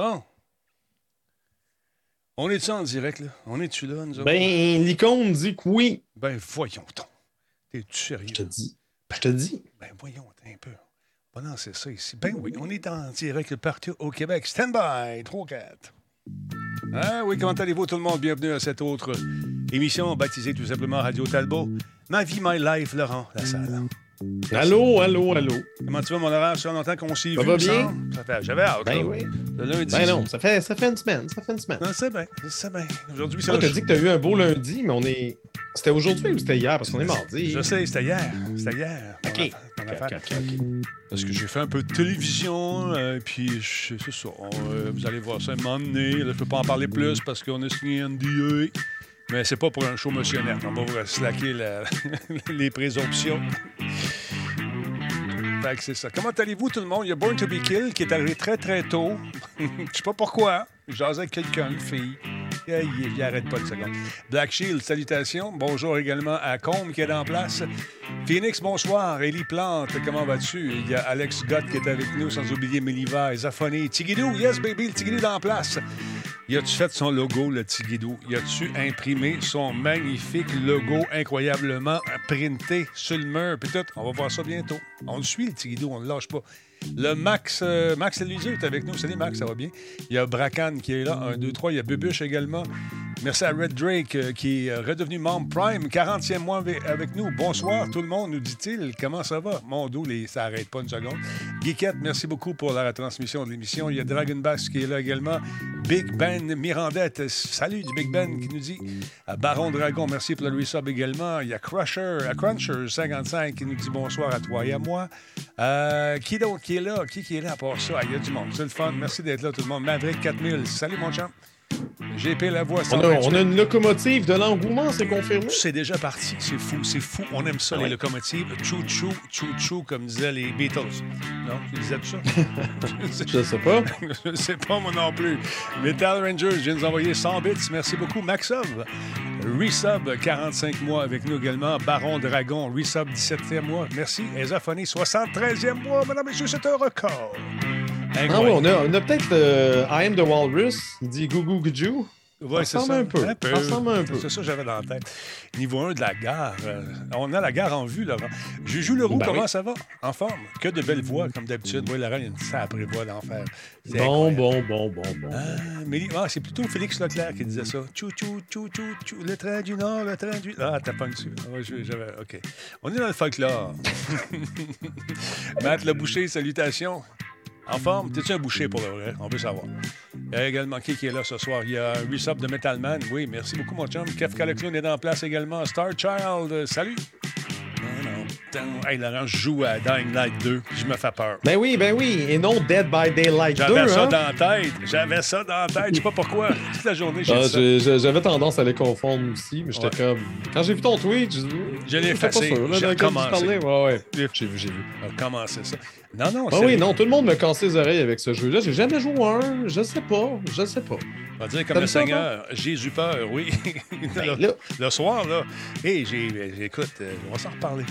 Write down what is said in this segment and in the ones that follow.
Bon. On est-tu en direct, là? On est-tu là, nous autres? Ben, l'icône dit que oui. Ben, voyons donc. T'es-tu sérieux? Je te dis. Je te dis. Ben, voyons un peu. On va lancer ça ici. Ben oui, on est en direct partout au Québec. Stand by, 3-4. Ah oui, comment allez-vous tout le monde? Bienvenue à cette autre émission baptisée tout simplement Radio Talbot. Ma vie, my life, Laurent Lassalle. Allô, allô, allô. Comment tu vas, mon horaire? Ça fait longtemps qu'on vu. Ça va bien? Ça fait, j'avais hâte. Ben là. oui. Le lundi. Ben non, ça fait, ça fait une semaine. Ça fait une semaine. Non, c'est bien. C'est bien. Aujourd'hui, c'est le t'as dit que t'as eu un beau lundi, mais on est. C'était aujourd'hui ou c'était hier? Parce qu'on est mardi. Je sais, c'était hier. C'était hier. OK. Affaire- affaire. Parce que j'ai fait un peu de télévision, euh, puis c'est ça. on, euh, vous allez voir ça un moment donné. Là, je peux pas en parler plus parce qu'on a signé NDA. Mais c'est pas pour un show motionnel. On va vous slacker la- les présomptions. Fait que c'est ça. Comment allez-vous, tout le monde? Il y a Born to be Kill qui est arrivé très, très tôt. Je sais pas pourquoi. J'asais avec quelqu'un, fille. Il, il arrête pas une seconde. Black Shield, salutations. Bonjour également à Combe qui est en place. Phoenix, bonsoir. Ellie Plante, comment vas-tu? Il y a Alex Gott qui est avec nous, sans oublier Meliva Zafoni. Tigidou, yes baby, le Tigidou est en place. Y a-tu fait son logo, le Tigidou? Y a-tu imprimé son magnifique logo incroyablement printé sur le mur? Puis tout, on va voir ça bientôt. On le suit, le Tigidou, on ne le lâche pas. Le Max, euh, Max est avec nous. Salut Max, ça va bien? Il y a Bracan qui est là, 1, 2, 3. Il y a Bubuche également. Merci à Red Drake euh, qui est redevenu membre Prime, 40e mois avec- nous. Bonsoir tout le monde, nous dit-il. Comment ça va? Mon les... ça n'arrête pas une seconde. Geekette, merci beaucoup pour la retransmission de l'émission. Il y a Dragon Bass qui est là également. Big Ben Mirandette, salut du Big Ben qui nous dit. Euh, Baron Dragon, merci pour le resub également. Il y a Crusher, à Cruncher 55 qui nous dit bonsoir à toi et à moi. Euh, qui d'autre qui est là? Qui, qui est là à part ça? Ah, Il y a du monde, c'est le fun. Merci d'être là tout le monde. Maverick 4000, salut mon champ. GP La Voix, On a, 128. on a une locomotive de l'engouement, c'est confirmé? C'est déjà parti. C'est fou, c'est fou. On aime ça, Ah les locomotives. Chou-chou, chou-chou, comme disaient les Beatles. Non, ils disaient tout ça? Je sais pas. Je sais pas, moi non plus. Metal Rangers, je viens de nous envoyer 100 bits. Merci beaucoup. Maxov, Resub, 45 mois avec nous également. Baron Dragon, Resub, 17e mois. Merci. Ezaphonie, 73e mois. Mesdames et messieurs, c'est un record. Ah Incroyable. ouais, on a, on a peut-être euh, I am the Walrus. Il dit Gujou. Ouais, Ça ressemble un peu. Ça ressemble un peu. C'est ça que j'avais dans la tête. Niveau 1 de la gare. euh, on a la gare en vue, Laurent. Juju Leroux, Ben comment oui. ça va? En forme? Que de belles voix, comme d'habitude. Oui, Laurent, il y a une sacrée voix d'enfer. Bon, bon, bon, bon, bon. Ah, Mélie- ah, c'est plutôt Félix Leclerc qui disait ça. Tchou, tchou, tchou, tchou, tchou, le train du Nord, le train du... Ah, t'as pas dessus. Ah, j'avais... OK. On est dans le folklore. Matt Le Boucher, salutations. En forme? T'es-tu un boucher pour le vrai? On veut savoir. Il y a également qui qui est là ce soir? Il y a un resub de Metalman. Oui, merci beaucoup, mon chum. Kefka le clown est en place également. Star Child, euh, salut. Non, non. Hey, Laurent, je joue à Dying Light 2. Je me fais peur. Ben oui, ben oui. Et non Dead by Daylight 2. J'avais ça hein? dans la tête. J'avais ça dans la tête. Je sais pas pourquoi. Toute la journée, j'ai Ah, J'avais tendance à les confondre aussi, mais j'étais Ouais. comme. Quand j'ai vu ton tweet, je Je l'ai effacé. sûr, là, J'ai parlais. Ouais, ouais. J'ai vu, j'ai vu. On va commencer ça. Non, non, Ah c'est oui, non, tout le monde me casse les oreilles avec ce jeu-là. J'ai jamais joué un. Je sais pas. Je sais pas. On va dire comme le Seigneur, Jésus peur, oui. Ben le, soir, là. Hé, j'ai, j'ai- écoute, euh, on va s'en reparler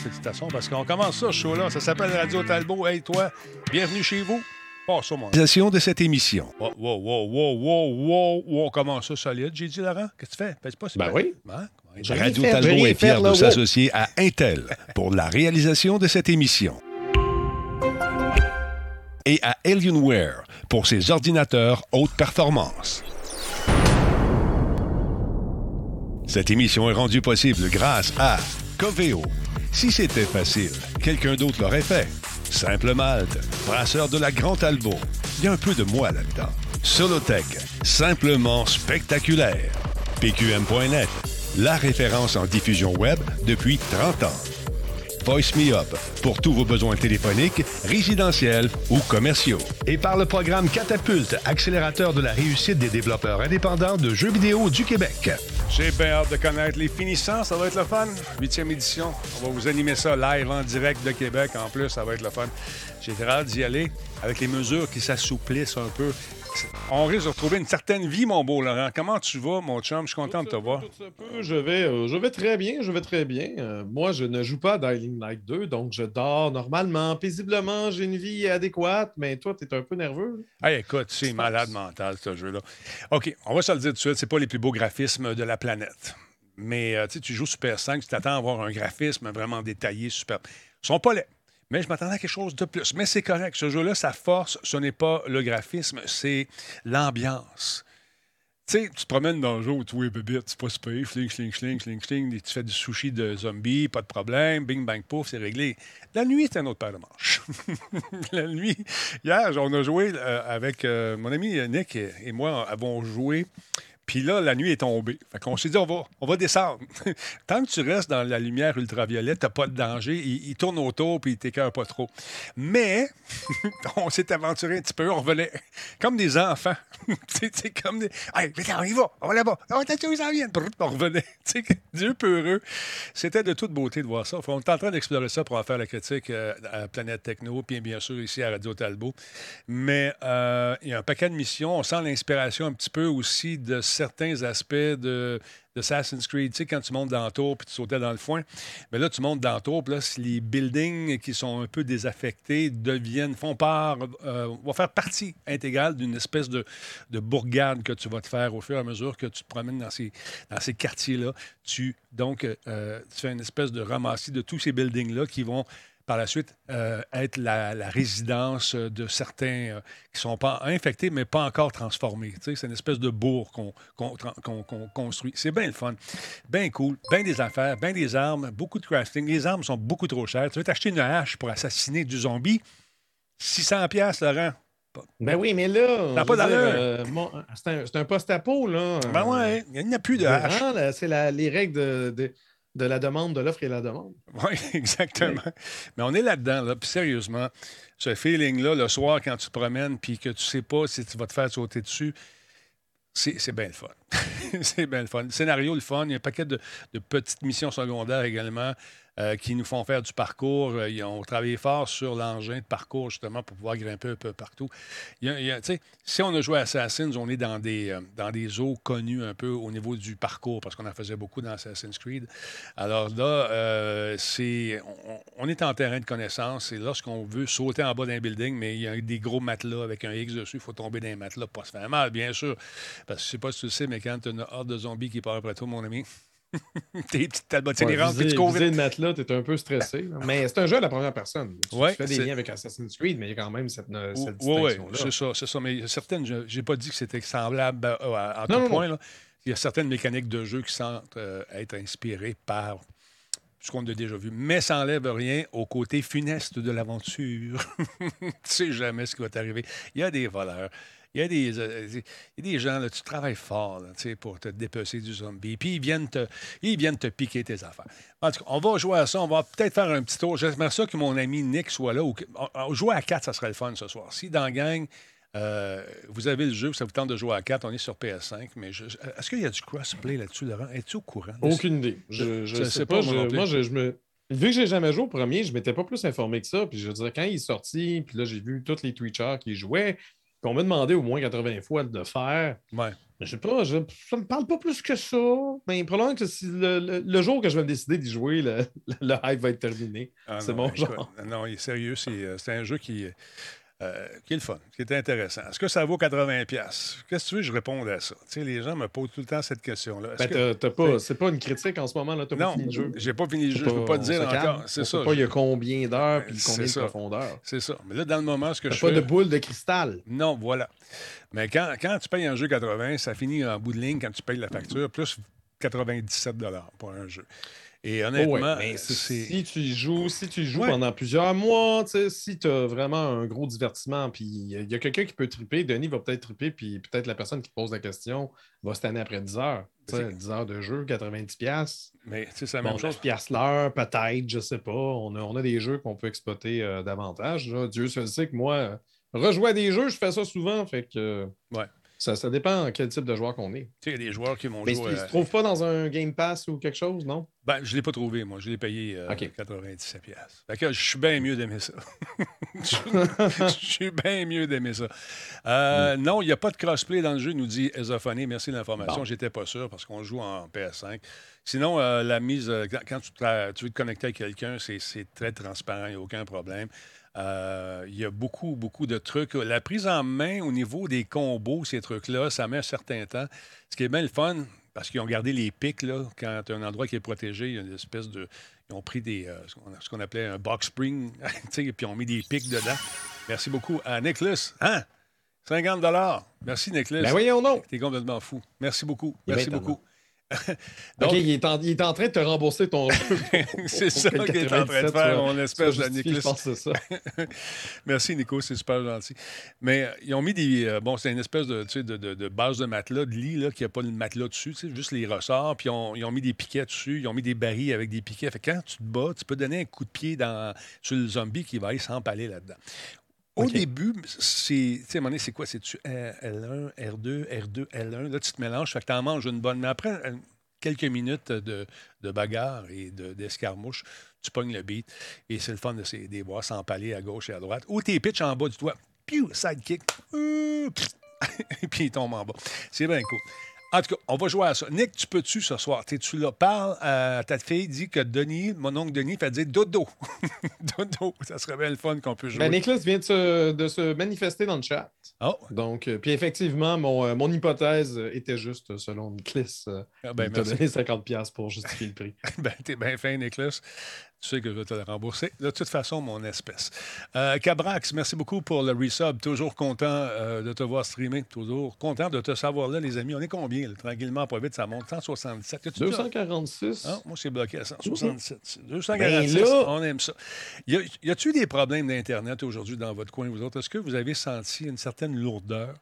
parce qu'on commence ça, ce show-là. Ça s'appelle Radio Talbot. Hey, toi, bienvenue chez vous. Passe ça, mon de cette émission. Wow, wow, wow, wow, wow, wow, wow. On commence ça solide. J'ai dit, Laurent, qu'est-ce que tu fais? Fais pas Ben oui. Hein? Radio Talbot est fier de s'associer à Intel pour la réalisation de cette émission. Et à Alienware pour ses ordinateurs haute performance. Cette émission est rendue possible grâce à Coveo. Si c'était facile, quelqu'un d'autre l'aurait fait. Simple Malte, brasseur de la Grande Albo. Il y a un peu de moi là-dedans. Solotech, simplement spectaculaire. PQM.net, la référence en diffusion web depuis 30 ans. Voice Me Up pour tous vos besoins téléphoniques, résidentiels ou commerciaux. Et par le programme Catapulte, accélérateur de la réussite des développeurs indépendants de jeux vidéo du Québec. J'ai bien hâte de connaître les finissants, ça va être le fun. Huitième édition, on va vous animer ça live en direct de Québec. En plus, ça va être le fun. J'ai hâte d'y aller avec les mesures qui s'assouplissent un peu. On risque de retrouver une certaine vie, mon beau Laurent. Comment tu vas, mon chum? Je suis content de te voir. je, vais, euh, je vais très bien, je vais très bien. Euh, moi, je ne joue pas à Dying Light 2, donc je dors normalement, paisiblement, j'ai une vie adéquate, mais toi, tu es un peu nerveux. Hey, écoute, c'est malade mental, ce jeu-là. OK, on va se le dire tout de suite, c'est pas les plus beaux graphismes de la planète. Mais euh, tu joues Super 5, tu t'attends à avoir un graphisme vraiment détaillé, super. Ils sont pas laids. Mais je m'attendais à quelque chose de plus. Mais c'est correct. Ce jeu-là, sa force, ce n'est pas le graphisme, c'est l'ambiance. Tu sais, tu te promènes dans le jeu tu vois bébé, tu pas super, fling, fling, fling, fling, fling, tu fais du sushi de zombies, pas de problème, bing, bang, pouf, c'est réglé. La nuit, c'est un autre paire de manches. la nuit, hier, on a joué euh, avec euh, mon ami Nick et moi, avons joué puis là, la nuit est tombée. Fait qu'on s'est dit, on va, on va descendre. Tant que tu restes dans la lumière ultraviolette, t'as pas de danger. Il, tourne autour, puis il t'écœure pas trop. Mais, on s'est aventuré un petit peu. On revenait comme des enfants. c'est comme des... Allez, on y va. On va là-bas. T'as où ça vient? On revenait. Dieu peureux. C'était de toute beauté de voir ça. On est en train d'explorer ça pour en faire la critique euh, à Planète Techno, puis bien sûr ici à Radio Talbot. Mais euh, il y a un paquet de missions. On sent l'inspiration un petit peu aussi de certains aspects de, Assassin's Creed. Tu sais, quand tu montes dans le tour puis tu sautais dans le foin, mais là, tu montes dans le tour, puis là, les buildings qui sont un peu désaffectés deviennent, font part, euh, vont faire partie intégrale d'une espèce de, de, bourgade que tu vas te faire au fur et à mesure que tu te promènes dans ces, dans ces quartiers-là. Tu, donc, euh, tu fais une espèce de ramassis de tous ces buildings-là qui vont par la suite euh, être la, résidence de certains euh, qui ne sont pas infectés, mais pas encore transformés. c'est une espèce de bourg qu'on construit. C'est bien le fun, bien cool, bien des affaires, bien des armes, beaucoup de crafting. Les armes sont beaucoup trop chères. Tu veux t'acheter une hache pour assassiner du zombie? 600 pièces Laurent. Ben oui, mais là. pas euh, c'est un, post-apo, là. Ben ouais, il n'y a plus de hache. C'est les règles de de la demande, de l'offre et la demande. Oui, exactement. Mais on est là-dedans, là. Puis sérieusement, ce feeling-là, le soir, quand tu te promènes, puis que tu sais pas si tu vas te faire sauter dessus, c'est bien le fun. c'est bien le fun. Le scénario, le fun. Il y a un paquet de, de petites missions secondaires également. Euh, qui nous font faire du parcours. Euh, ils ont travaillé fort sur l'engin de parcours, justement, pour pouvoir grimper un peu partout. si on a joué à Assassin's, on est dans des, euh, dans des eaux connues un peu au niveau du parcours, parce qu'on en faisait beaucoup dans Assassin's Creed. Alors là, c'est, on, est en terrain de connaissance, et lorsqu'on veut sauter en bas d'un building, mais il y a des gros matelas avec un X dessus, il faut tomber dans les matelas pour se faire mal, bien sûr. Parce que je sais pas si tu le sais, mais quand tu as une horde de zombies qui part après toi, mon ami, Tes petites talbotines ouais, puis tu cours vite. matelas, t'es un peu stressé. Mais c'est un jeu à la première personne. Tu, ouais, fais des liens avec Assassin's Creed, mais il y a quand même cette, cette distinction-là. Oui, c'est ça, c'est ça. Mais certaines, je n'ai pas dit que c'était semblable à, tout point. Là. Il y a certaines mécaniques de jeu qui semblent euh, être inspirées par ce qu'on a déjà vu. Mais ça n'enlève rien au côté funeste de l'aventure. tu sais jamais ce qui va t'arriver. Il y a des voleurs. Il y a des, euh, des gens, là, tu travailles fort pour te dépecer du zombie. Puis ils viennent, te, ils viennent te piquer tes affaires. En tout cas, on va jouer à ça. On va peut-être faire un petit tour. J'aimerais ça que mon ami Nick soit là. Ou jouer à 4, ça serait le fun ce soir. Si dans la gang, euh, vous avez le jeu, ça vous tente de jouer à 4, on est sur PS5, mais est-ce qu'il y a du crossplay là-dessus, Laurent? Es-tu au courant? Aucune idée. Je, je, sais, pas. moi, je, me... Vu que j'ai jamais joué au premier, je m'étais pas plus informé que ça. Puis je veux dire, quand il est sorti, puis là, j'ai vu tous les Twitchers qui jouaient, on m'a demandé au moins 80 fois de le faire. Ouais. Je sais pas, je, ça me parle pas plus que ça. Mais probablement que si le, jour que je vais me décider d'y jouer, le, le, hype va être terminé. Ah c'est mon genre. Non, il est sérieux. Euh, c'est un jeu qui, euh, qui est le fun, qui est intéressant. Est-ce que ça vaut 80$? Qu'est-ce que tu veux que je réponde à ça? Les gens me posent tout le temps cette question-là. Ben, pas, c'est pas une critique en ce moment, là. T'as pas fini le jeu. j'ai pas fini le jeu. Je peux pas te dire encore. C'est ça. pas il y a combien d'heures puis combien de profondeur. C'est ça. Mais là, dans le moment, ce que je pas de boule de cristal. Non, voilà. Mais quand, quand tu payes un jeu 80, ça finit en bout de ligne quand tu payes la facture, plus 97 pour un jeu. Et honnêtement, si tu joues, si tu joues pendant plusieurs mois, si tu as vraiment un gros divertissement, puis il y a quelqu'un qui peut triper, Denis va peut-être triper, puis peut-être la personne qui pose la question va se tanner après 10 heures. 10 heures de jeu, 90$. Mais c'est la même chose. pièces l'heure, peut-être, je sais pas. On a, on a des jeux qu'on peut exploiter euh, davantage. Dieu se sait que moi, rejouer à des jeux, je fais ça souvent. Fait que. Ouais. Ça, ça dépend quel type de joueur qu'on est. Tu sais, il y a des joueurs qui m'ont Mais joué. il ne euh, se trouve pas dans un Game Pass ou quelque chose, non? Ben, je ne l'ai pas trouvé, moi. Je l'ai payé euh, OK. 97 piastres. Fait que je suis bien mieux d'aimer ça. je suis bien mieux d'aimer ça. Euh, Non, il n'y a pas de crossplay dans le jeu, nous dit Ezophonie. Merci de l'information. Bon. J'étais pas sûr parce qu'on joue en PS5. Sinon, euh, la mise, euh, quand- tu, tu veux te connecter à quelqu'un, c'est c'est très transparent, il n'y a aucun problème. Euh, Il y a beaucoup, beaucoup de trucs. La prise en main au niveau des combos, ces trucs-là, ça met un certain temps. Ce qui est bien le fun, parce qu'ils ont gardé les pics, là, quand un endroit qui est protégé, il y a une espèce de. Ils ont pris des, euh, ce qu'on- appelait un box spring, et puis ils ont mis des pics dedans. Merci beaucoup à Nicholas. Hein? 50 Merci, Nicholas. Ben voyons donc! T'es complètement fou. Merci beaucoup. Merci beaucoup. Donc- il est, en, il est en train de te rembourser ton. C'est ça qu'il est en train de faire, mon espèce de Je Nicholas. pense que c'est ça. Merci, Nico, c'est super gentil. Mais euh, ils ont mis des. euh, bon, c'est une espèce de, de, de- de base de matelas, de lit, là, qui n'a pas le matelas dessus, juste les ressorts. Puis ils ont, ils ont mis des piquets dessus, ils ont mis des barils avec des piquets. Fait que quand tu te bats, tu peux donner un coup de pied dans, sur le zombie qui va aller s'empaler là-dedans. Au début, c'est. Tu sais, à un moment donné, c'est quoi? C'est-tu L1, R2, R2, L1? Là, tu te mélanges, fait que tu en manges une bonne. Mais après euh, quelques minutes de, de bagarre et de- d'escarmouche, tu pognes le beat. Et c'est le fun de ces, des bois s'empaler à gauche et à droite. Ou tes pitches en bas du toit. Piou, sidekick. Et puis il tombe en bas. C'est bien cool. En tout cas, on va jouer à ça. Nick, tu peux-tu ce soir? T'es-tu là? Parle à ta fille, dis que Denis, mon oncle Denis, fait dire dodo. dodo. Ça serait bien le fun qu'on peut jouer. Ben, Nicolas vient de se, de se manifester dans le chat. Oh, Donc, euh, puis effectivement, mon, euh, mon hypothèse euh, était juste euh, selon Nicolas. Euh, ah, ben, il t'a merci. donné 50$ pour justifier le prix. Ben, t'es bien fin, Nicolas. Tu sais que je vais te le rembourser. De toute façon, mon espèce. Euh, Cabrax, merci beaucoup pour le resub. Toujours content euh, de te voir streamer. Toujours content de te savoir là, les amis. On est combien? là? Tranquillement, pas vite, ça monte. 167. As-tu déjà- 246. Ah, moi, c'est bloqué à 167. 246, Ben là- on aime ça. Y a-tu des problèmes d'Internet aujourd'hui dans votre coin, vous autres? Est-ce que vous avez senti une certaine lourdeur?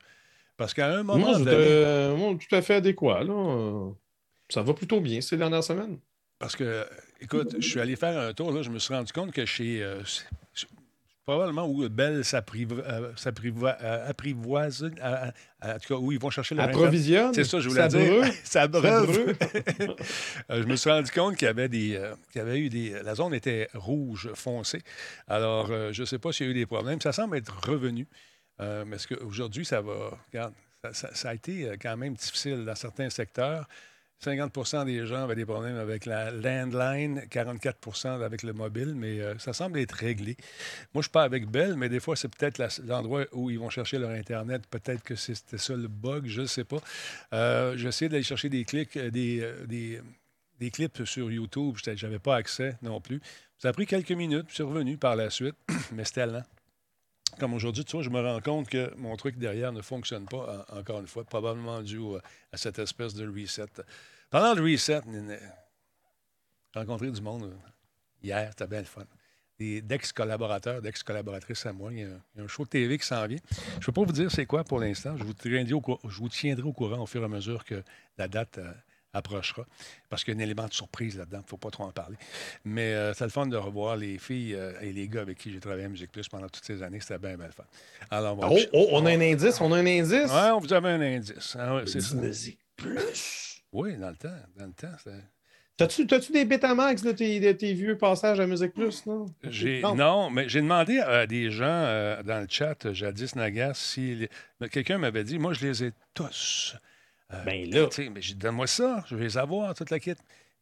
Parce qu'à un moment moi, donné- j'étais moi, tout à fait adéquat. Là. Euh, Ça va plutôt bien ces dernières semaines. Parce que, écoute, je suis allé faire un tour, là, je me suis rendu compte que chez. euh, probablement où Bell s'apprivo- euh, euh, en tout cas, où ils vont chercher Internet. Approvisionne. C'est ça, je voulais ça dire. ça brûle. Je me suis rendu compte qu'il y avait des. euh, qu'il y avait eu des. La zone était rouge foncé. Alors, euh, je ne sais pas s'il y a eu des problèmes. Ça semble être revenu. Euh, mais est-ce qu'aujourd'hui, ça va. Regarde, ça, ça- ça a été quand même difficile dans certains secteurs. 50% des gens avaient des problèmes avec la landline, 44% avec le mobile, mais euh, ça semble être réglé. Moi, je pas avec Bell, mais des fois, c'est peut-être l'endroit où ils vont chercher leur Internet. Peut-être que c'était ça le bug, je ne sais pas. Euh, J'essayais d'aller chercher des clics, euh, des, euh, des, des clips sur YouTube. Je n'avais pas accès non plus. Ça a pris quelques minutes, puis c'est revenu par la suite, mais c'était lent. Comme aujourd'hui, tu vois, je me rends compte que mon truc derrière ne fonctionne pas, en- encore une fois, probablement dû à cette espèce de reset. Pendant le reset, j'ai rencontré du monde hier, c'était bien le fun. D'ex-collaborateurs, d'ex-collaboratrices à moi. Il y, a un, show de TV qui s'en vient. Je ne peux pas vous dire c'est quoi pour l'instant. Je vous, tiendrai au, cour- je vous tiendrai au courant au fur et à mesure que la date euh, approchera. Parce qu'il y a un élément de surprise là-dedans. Il ne faut pas trop en parler. Mais euh, c'est le fun de revoir les filles euh, et les gars avec qui j'ai travaillé à Musique Plus pendant toutes ces années. C'était bien, bien le fun. Alors, on va- Oh, oh, on a un indice, on a un indice? Ouais, on vous avait un indice. Ah ouais, c'est ça. Musique plus? Oui, dans le temps. Dans le temps, c'était- T'as-tu, t'as-tu des Betamax de tes, de tes vieux passages à Musique Plus, non? Non. non. mais j'ai demandé à des gens euh, dans le chat, jadis Nagas, si les- quelqu'un m'avait dit, moi, je les ai tous. Euh, Ben là. tu sais, mais j'ai donne-moi ça, je vais les avoir, toute la kit.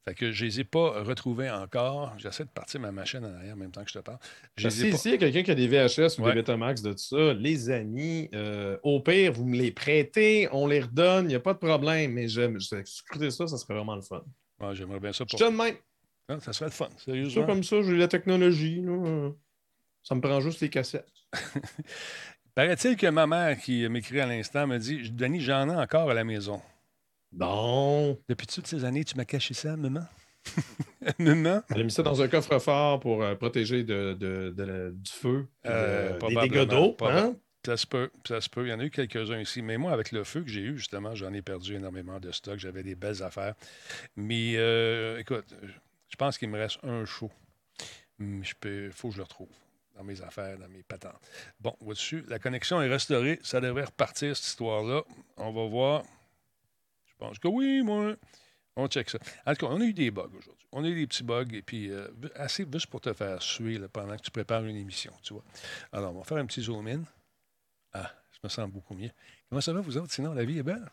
Fait que je les ai pas retrouvés encore. J'essaie de partir ma machine en arrière en même temps que je te parle. Je Si pas- s'il y a quelqu'un qui a des VHS ou Ouais. des Betamax de tout ça, les amis, euh, au pire, vous me les prêtez, on les redonne, il n'y a pas de problème, mais j'aime, je scruter ça, ça serait vraiment le fun. Ouais, J'aimerais bien ça Je pour. te de même. Ah, ça serait le fun, Ça sérieusement. comme ça, j'ai la technologie. Là. euh, Ça me prend juste les cassettes. Paraît-il que ma mère qui m'écrit à l'instant me dit Denis, j'en ai encore à la maison. Bon. Depuis toutes ces années, tu m'as caché ça, maman? Maman? Elle a mis ça dans un coffre-fort pour euh, protéger de, de- de la- du feu, Euh, des dégâts d'eau. Hein? Ça se peut, ça se peut. Il y en a eu quelques-uns ici. Mais moi, avec le feu que j'ai eu, justement, j'en ai perdu énormément de stock. J'avais des belles affaires. Mais euh, écoute, je pense qu'il me reste un show. Il faut que je le retrouve. Dans mes affaires, dans mes patentes. Bon, au-dessus, la connexion est restaurée. Ça devrait repartir, cette histoire-là. On va voir. Je pense que oui, moi. On check ça. En tout cas, on a eu des bugs aujourd'hui. On a eu des petits bugs, et puis euh, assez juste pour te faire suer pendant que tu prépares une émission, tu vois. Alors, on va faire un petit zoom in. Ah, je me sens beaucoup mieux. Comment ça va, vous autres? Sinon, la vie est belle?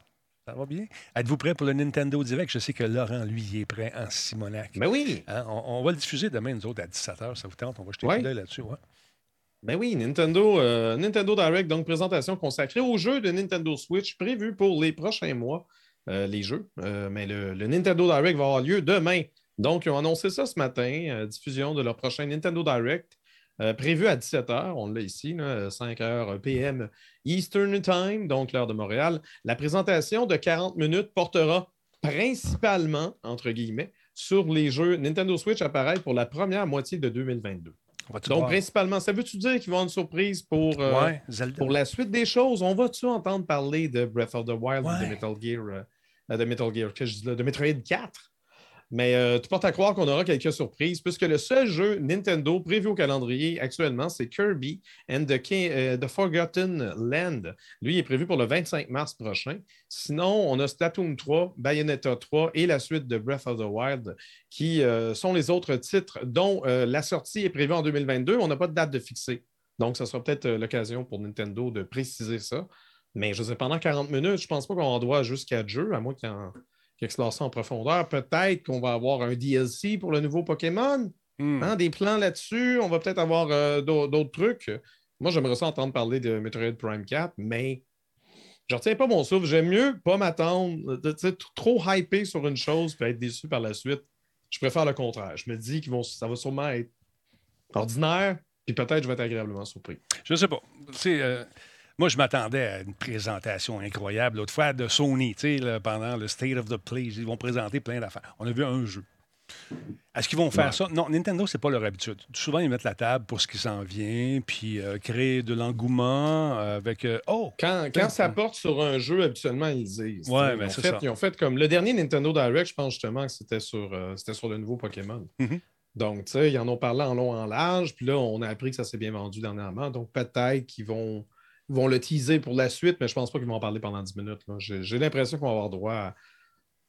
Ça va bien? Êtes-vous prêts pour le Nintendo Direct? Je sais que Laurent, lui, est prêt en Simonac. Ben oui! Hein, on, va le diffuser demain, nous autres, à 17h. Ça vous tente? On va jeter un coup là-dessus. Ouais. Ben oui, Nintendo, euh, Nintendo Direct, donc présentation consacrée aux jeux de Nintendo Switch prévus pour les prochains mois. Euh, les jeux. Euh, mais le, Nintendo Direct va avoir lieu demain. Donc, ils ont annoncé ça ce matin, diffusion de leur prochain Nintendo Direct. prévu à 17h, on l'a ici, 5h PM Eastern Time, donc l'heure de Montréal. La présentation de 40 minutes portera principalement, entre guillemets, sur les jeux Nintendo Switch appareil pour la première moitié de 2022. Donc, principalement, ça veut-tu dire qu'ils vont avoir une surprise pour, pour la suite des choses? On va-tu entendre parler de Breath of the Wild ou de Metal Gear euh, de Metal Gear, que je dis là, de Metroid 4. Mais euh, tu portes à croire qu'on aura quelques surprises, puisque le seul jeu Nintendo prévu au calendrier actuellement, c'est Kirby and the, euh, Forgotten Land. Lui, il est prévu pour le 25 mars prochain. Sinon, on a Splatoon 3, Bayonetta 3 et la suite de Breath of the Wild, qui sont les autres titres dont la sortie est prévue en 2022. On n'a pas de date de fixée. Donc, ce sera peut-être l'occasion pour Nintendo de préciser ça. Mais je sais, pendant 40 minutes, je ne pense pas qu'on doit jusqu'à jeu, à moins qu'il qu explore ça en profondeur. Peut-être qu'on va avoir un DLC pour le nouveau Pokémon. Hmm. Hein, des plans là-dessus. On va peut-être avoir euh, d'autres trucs. Moi, j'aimerais ça entendre parler de Metroid Prime 4, mais je ne retiens pas mon souffle. J'aime mieux pas m'attendre, trop hyper sur une chose et être déçu par la suite. Je préfère le contraire. Je me dis que ça va sûrement être ordinaire, puis peut-être je vais être agréablement surpris. Je ne sais pas. C'est. Euh, moi, je m'attendais à une présentation incroyable l'autre fois de Sony, tu sais, pendant le State of the Play. Ils vont présenter plein d'affaires. On a vu un jeu. Est-ce qu'ils vont faire ça? Non, Nintendo, c'est pas leur habitude. Souvent, ils mettent la table pour ce qui s'en vient, puis euh, créer de l'engouement avec. Euh, oh! Quand, quand ça porte sur un jeu, habituellement, ils disent. Ouais, mais c'est ça. Ils ont fait comme. Le dernier Nintendo Direct, je pense justement que c'était sur, euh, c'était sur le nouveau Pokémon. Mm-hmm. Donc, tu sais, ils en ont parlé en long, en large, puis là, on a appris que ça s'est bien vendu dernièrement. Donc, peut-être qu'ils vont vont le teaser pour la suite, mais je pense pas qu'ils vont en parler pendant 10 minutes. J'ai l'impression qu'on va avoir droit à.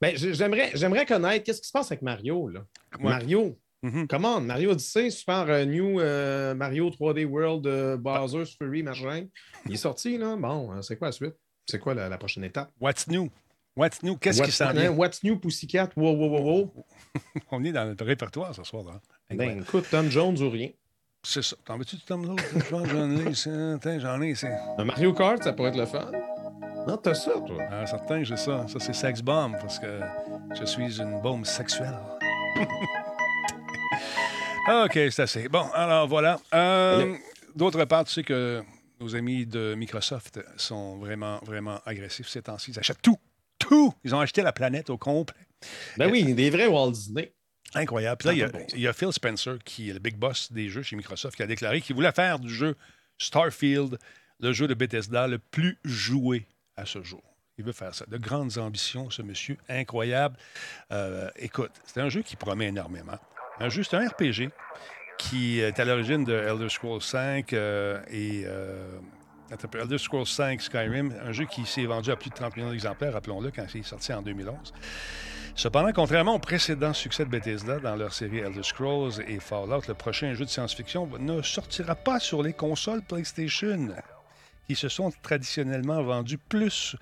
Ben, J'aimerais connaître qu'est-ce qui se passe avec Mario. Là. Mario. Mm-hmm. Comment? Mario Odyssey, Super euh, New euh, Mario 3D World euh, Bowser's Fury, machin. Il est sorti, là. Bon, c'est quoi la suite? C'est quoi la, prochaine étape? What's new? What's new? Qu'est-ce qui s'en vient? What's new, Pussycat? Wow, wow, wow, wow. On est dans le répertoire ce soir. Hein? Ben, écoute, Tom Jones ou rien. C'est ça. T'en veux-tu du Tom Je pense j'en ai ici. j'en ai ici. Un Mario Kart, ça pourrait être le fun. Non, t'as ça, toi. Ah, certain, j'ai ça. Ça, c'est Sex Bomb, parce que je suis une bombe sexuelle. OK, c'est assez. Bon, alors voilà. Euh, d'autre part, tu sais que nos amis de Microsoft sont vraiment, vraiment agressifs ces temps-ci. Ils achètent tout. Tout! Ils ont acheté la planète au complet. Ben oui, des vrais Walt Disney. Incroyable. Puis là, il y, a, Phil Spencer, qui est le big boss des jeux chez Microsoft, qui a déclaré qu'il voulait faire du jeu Starfield, le jeu de Bethesda le plus joué à ce jour. Il veut faire ça. De grandes ambitions, ce monsieur. Incroyable. Euh, écoute, c'est un jeu qui promet énormément. Un jeu, c'est un RPG qui est à l'origine de Elder Scrolls 5 euh, et euh, Elder Scrolls 5 Skyrim, un jeu qui s'est vendu à plus de 30 millions d'exemplaires, rappelons-le, quand il est sorti en 2011. Cependant, contrairement au précédent succès de Bethesda dans leur série Elder Scrolls et Fallout, le prochain jeu de science-fiction ne sortira pas sur les consoles PlayStation, qui se sont traditionnellement vendus plus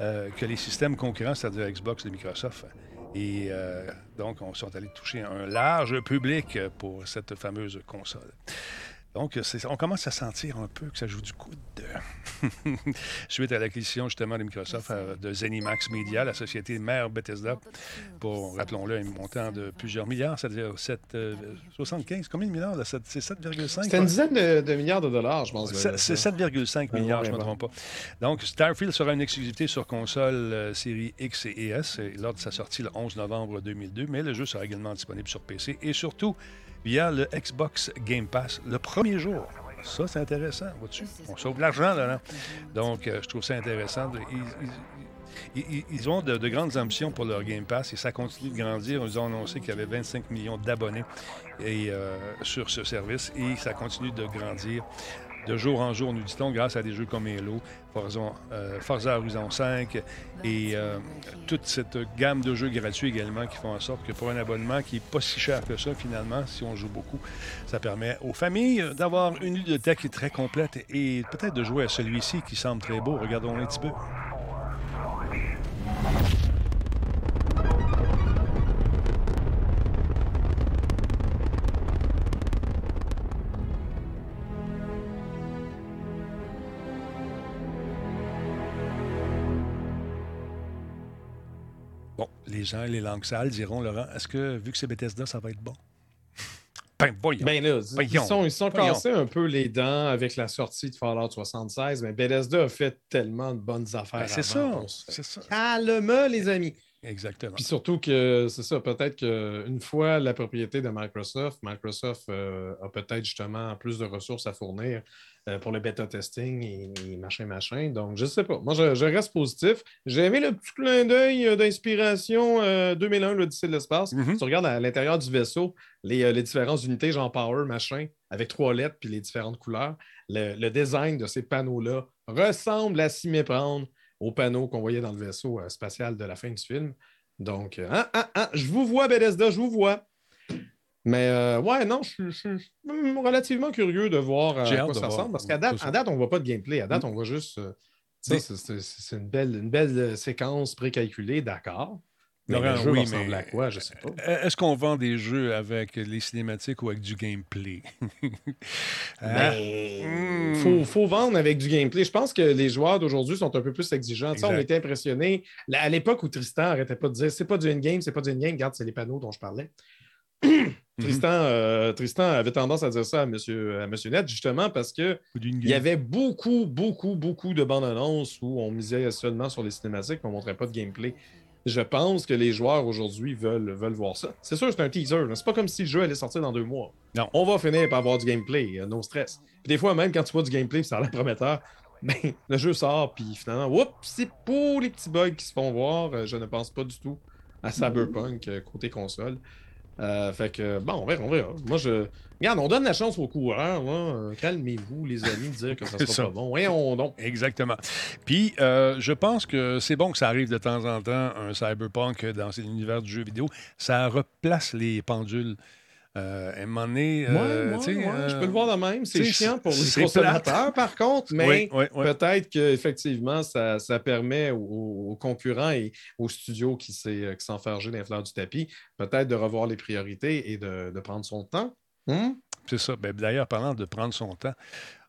euh, que les systèmes concurrents, c'est-à-dire Xbox de Microsoft. Et euh, donc, on sont allés toucher un large public pour cette fameuse console. Donc, on commence à sentir un peu que ça joue du coude. Suite à l'acquisition justement de Microsoft euh, de Zenimax Media, la société mère Bethesda, pour, rappelons-le, un montant de plusieurs milliards, c'est-à-dire 7, 75, euh, combien de milliards? C'est 7,5? C'est une dizaine de, milliards de dollars, je pense. C'est 7,5 milliards, je ne me trompe pas. Donc, Starfield sera une exclusivité sur console euh, série X et S lors de sa sortie le 11 novembre 2002, mais le jeu sera également disponible sur PC et surtout via le Xbox Game Pass le premier jour. Ça, c'est intéressant, vois-tu? On sauve de l'argent, là. Donc, euh, je trouve ça intéressant. ils, ont de, grandes ambitions pour leur Game Pass et ça continue de grandir. Ils ont annoncé qu'il y avait 25 millions d'abonnés sur ce service et ça continue de grandir de jour en jour, nous dit-on, grâce à des jeux comme Halo, Forza, euh, Horizon 5 et euh, toute cette gamme de jeux gratuits également qui font en sorte que pour un abonnement qui n'est pas si cher que ça, finalement, si on joue beaucoup, ça permet aux familles d'avoir une bibliothèque très complète et peut-être de jouer à celui-ci qui semble très beau. Regardons un petit peu. Les gens, les langues sales diront, Laurent, est-ce que, vu que c'est Bethesda, ça va être bon? Ben, voyons. Ben là, ils sont, ils sont cassés un peu les dents avec la sortie de Fallout 76, mais Bethesda a fait tellement de bonnes affaires. Ben, c'est ça, c'est ça. Calme, les amis. Exactement. Puis surtout que c'est ça, peut-être qu'une fois la propriété de Microsoft, Microsoft euh, a peut-être justement plus de ressources à fournir pour le bêta testing et, machin, machin. Donc, je ne sais pas. Moi, je, reste positif. J'ai aimé le petit clin d'œil euh, d'inspiration 2001, l'Odyssée de l'espace. Mm-hmm. Si tu regardes à l'intérieur du vaisseau, les, différentes unités, genre power, machin, avec trois lettres puis les différentes couleurs, le, design de ces panneaux-là ressemble à s'y méprendre aux panneaux qu'on voyait dans le vaisseau euh, spatial de la fin du film. Donc, hein, hein, hein, je vous vois, Bethesda, je vous vois. Mais euh, ouais, non, je, suis relativement curieux de voir à quoi ça ressemble. Parce qu'à date, date, on ne voit pas de gameplay. À date, mm. on voit juste. c'est une belle, une belle séquence précalculée, d'accord. Mais le jeu ressemble à quoi, je sais pas. Euh, est-ce qu'on vend des jeux avec les cinématiques ou avec du gameplay? ben, il hmm. faut, vendre avec du gameplay. Je pense que les joueurs d'aujourd'hui sont un peu plus exigeants. on était impressionnés. À l'époque où Tristan n'arrêtait pas de dire c'est pas du in-game, c'est pas du in-game, regarde, c'est les panneaux dont je parlais. Tristan, euh, Tristan avait tendance à dire ça à M. Monsieur, à Monsieur Net, justement, parce qu'il y avait beaucoup, beaucoup, beaucoup de bandes annonces où on misait seulement sur les cinématiques, on ne montrait pas de gameplay je pense que les joueurs aujourd'hui veulent, veulent voir ça. C'est sûr, c'est un teaser. C'est pas comme si le jeu allait sortir dans deux mois. Non. On va finir par avoir du gameplay, euh, no stress. Puis des fois, même quand tu vois du gameplay, ça a l'air prometteur, ben, le jeu sort, puis finalement, oups, c'est pour les petits bugs qui se font voir. Euh, je ne pense pas du tout à Cyberpunk côté console. Euh, fait que, bon, on verra, on verra. Moi, je. Regarde, on donne la chance aux coureurs. Euh, calmez-vous, les amis, de dire que ça sera pas bon. Voyons donc. Exactement. Puis, euh, je pense que c'est bon que ça arrive de temps en temps, un cyberpunk dans l'univers du jeu vidéo. Ça replace les pendules. Euh, à un moment donné, euh, je peux le voir de même. C'est chiant pour les consommateurs, par contre, mais peut-être qu'effectivement, ça, ça permet aux, concurrents et aux studios qui s'en les fleurs du tapis, peut-être de revoir les priorités et de, prendre son temps. Hmm? C'est ça. Ben, d'ailleurs, parlant de prendre son temps,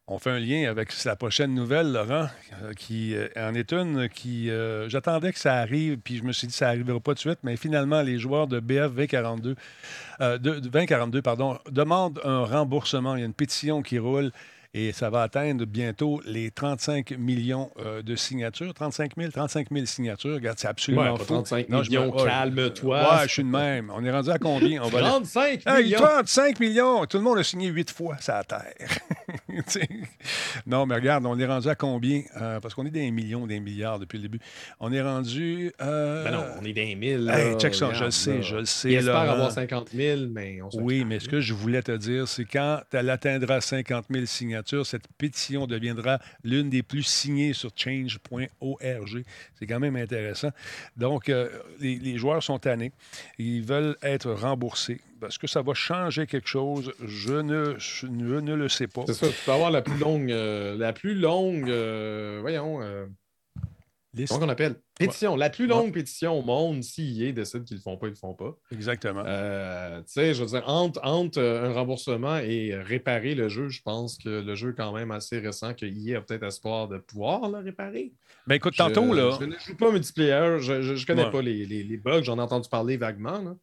on fait un lien avec la prochaine nouvelle, Laurent, euh, qui euh, en est une qui. Euh, j'attendais que ça arrive, puis je me suis dit que ça n'arrivera pas de suite, mais finalement, les joueurs de BF 2042, de, 2042 pardon, demandent un remboursement. Il y a une pétition qui roule et ça va atteindre bientôt les 35 millions euh, de signatures. 35 000, 35 000 signatures. Regarde, c'est absolument fou. 35 millions, calme-toi. Ouais, je suis de même. On est rendu à combien? On 35 millions! 35 millions! Tout le monde a signé huit fois, ça terre. non, mais regarde, on est rendu à combien? Euh, parce qu'on est des millions, des milliards depuis le début. On est rendu... Euh... Ben non, on est des mille. Hey, check ça, je le sais, je le sais. J'espère avoir 50 000, mais on Oui, mais ce que je voulais te dire, c'est quand elle atteindra 50 000 signatures, cette pétition deviendra l'une des plus signées sur change.org. C'est quand même intéressant. Donc, euh, les, joueurs sont tannés. Ils veulent être remboursés. Est-ce que ça va changer quelque chose? Je ne, ne le sais pas. C'est ça, tu peux avoir la plus longue, euh, la plus longue, euh, voyons, Comment on appelle? Pétition. La plus longue pétition au monde, s'il décide qu'ils ne le font pas, ils ne le font pas. Exactement. Euh, tu sais, je veux dire, entre, euh, un remboursement et réparer le jeu, je pense que le jeu est quand même assez récent, qu'il a peut-être espoir de pouvoir le réparer. Ben écoute, tantôt, là. Je ne joue pas multiplayer, je ne connais pas les, les, bugs, j'en ai entendu parler vaguement. Là.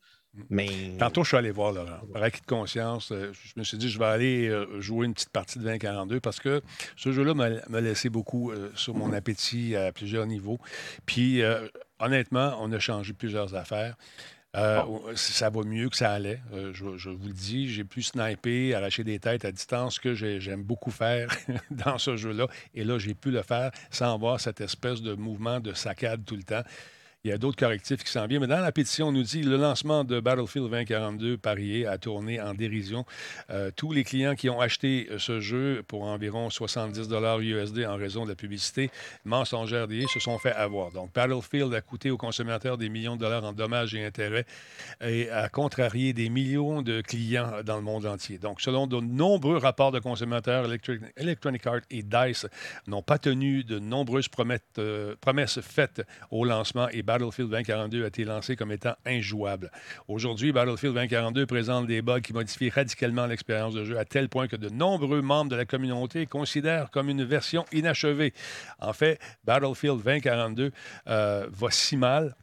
Mais... Tantôt, je suis allé voir, Laurent. Par acquis de conscience, euh, je me suis dit, je vais aller euh, jouer une petite partie de 2042 parce que ce jeu-là m'a laissé beaucoup euh, sur mon appétit à plusieurs niveaux. Puis, honnêtement, on a changé plusieurs affaires. Euh, ça va mieux que ça allait, euh, je, vous le dis. J'ai pu sniper, arracher des têtes à distance, que j'aime beaucoup faire dans ce jeu-là. Et là, j'ai pu le faire sans avoir cette espèce de mouvement de saccade tout le temps. Il y a d'autres correctifs qui s'en viennent. Mais dans la pétition, on nous dit le lancement de Battlefield 2042 parier a tourné en dérision. Euh, tous les clients qui ont acheté euh, ce jeu pour environ 70 USD en raison de la publicité mensongère liée se sont fait avoir. Donc, Battlefield a coûté aux consommateurs des millions de dollars en dommages et intérêts et a contrarié des millions de clients dans le monde entier. Donc, selon de nombreux rapports de consommateurs, Electronic Arts et DICE n'ont pas tenu de nombreuses euh, promesses faites au lancement et Battlefield 2042 a été lancé comme étant injouable. Aujourd'hui, Battlefield 2042 présente des bugs qui modifient radicalement l'expérience de jeu à tel point que de nombreux membres de la communauté considèrent comme une version inachevée. En fait, Battlefield 2042 euh, va si mal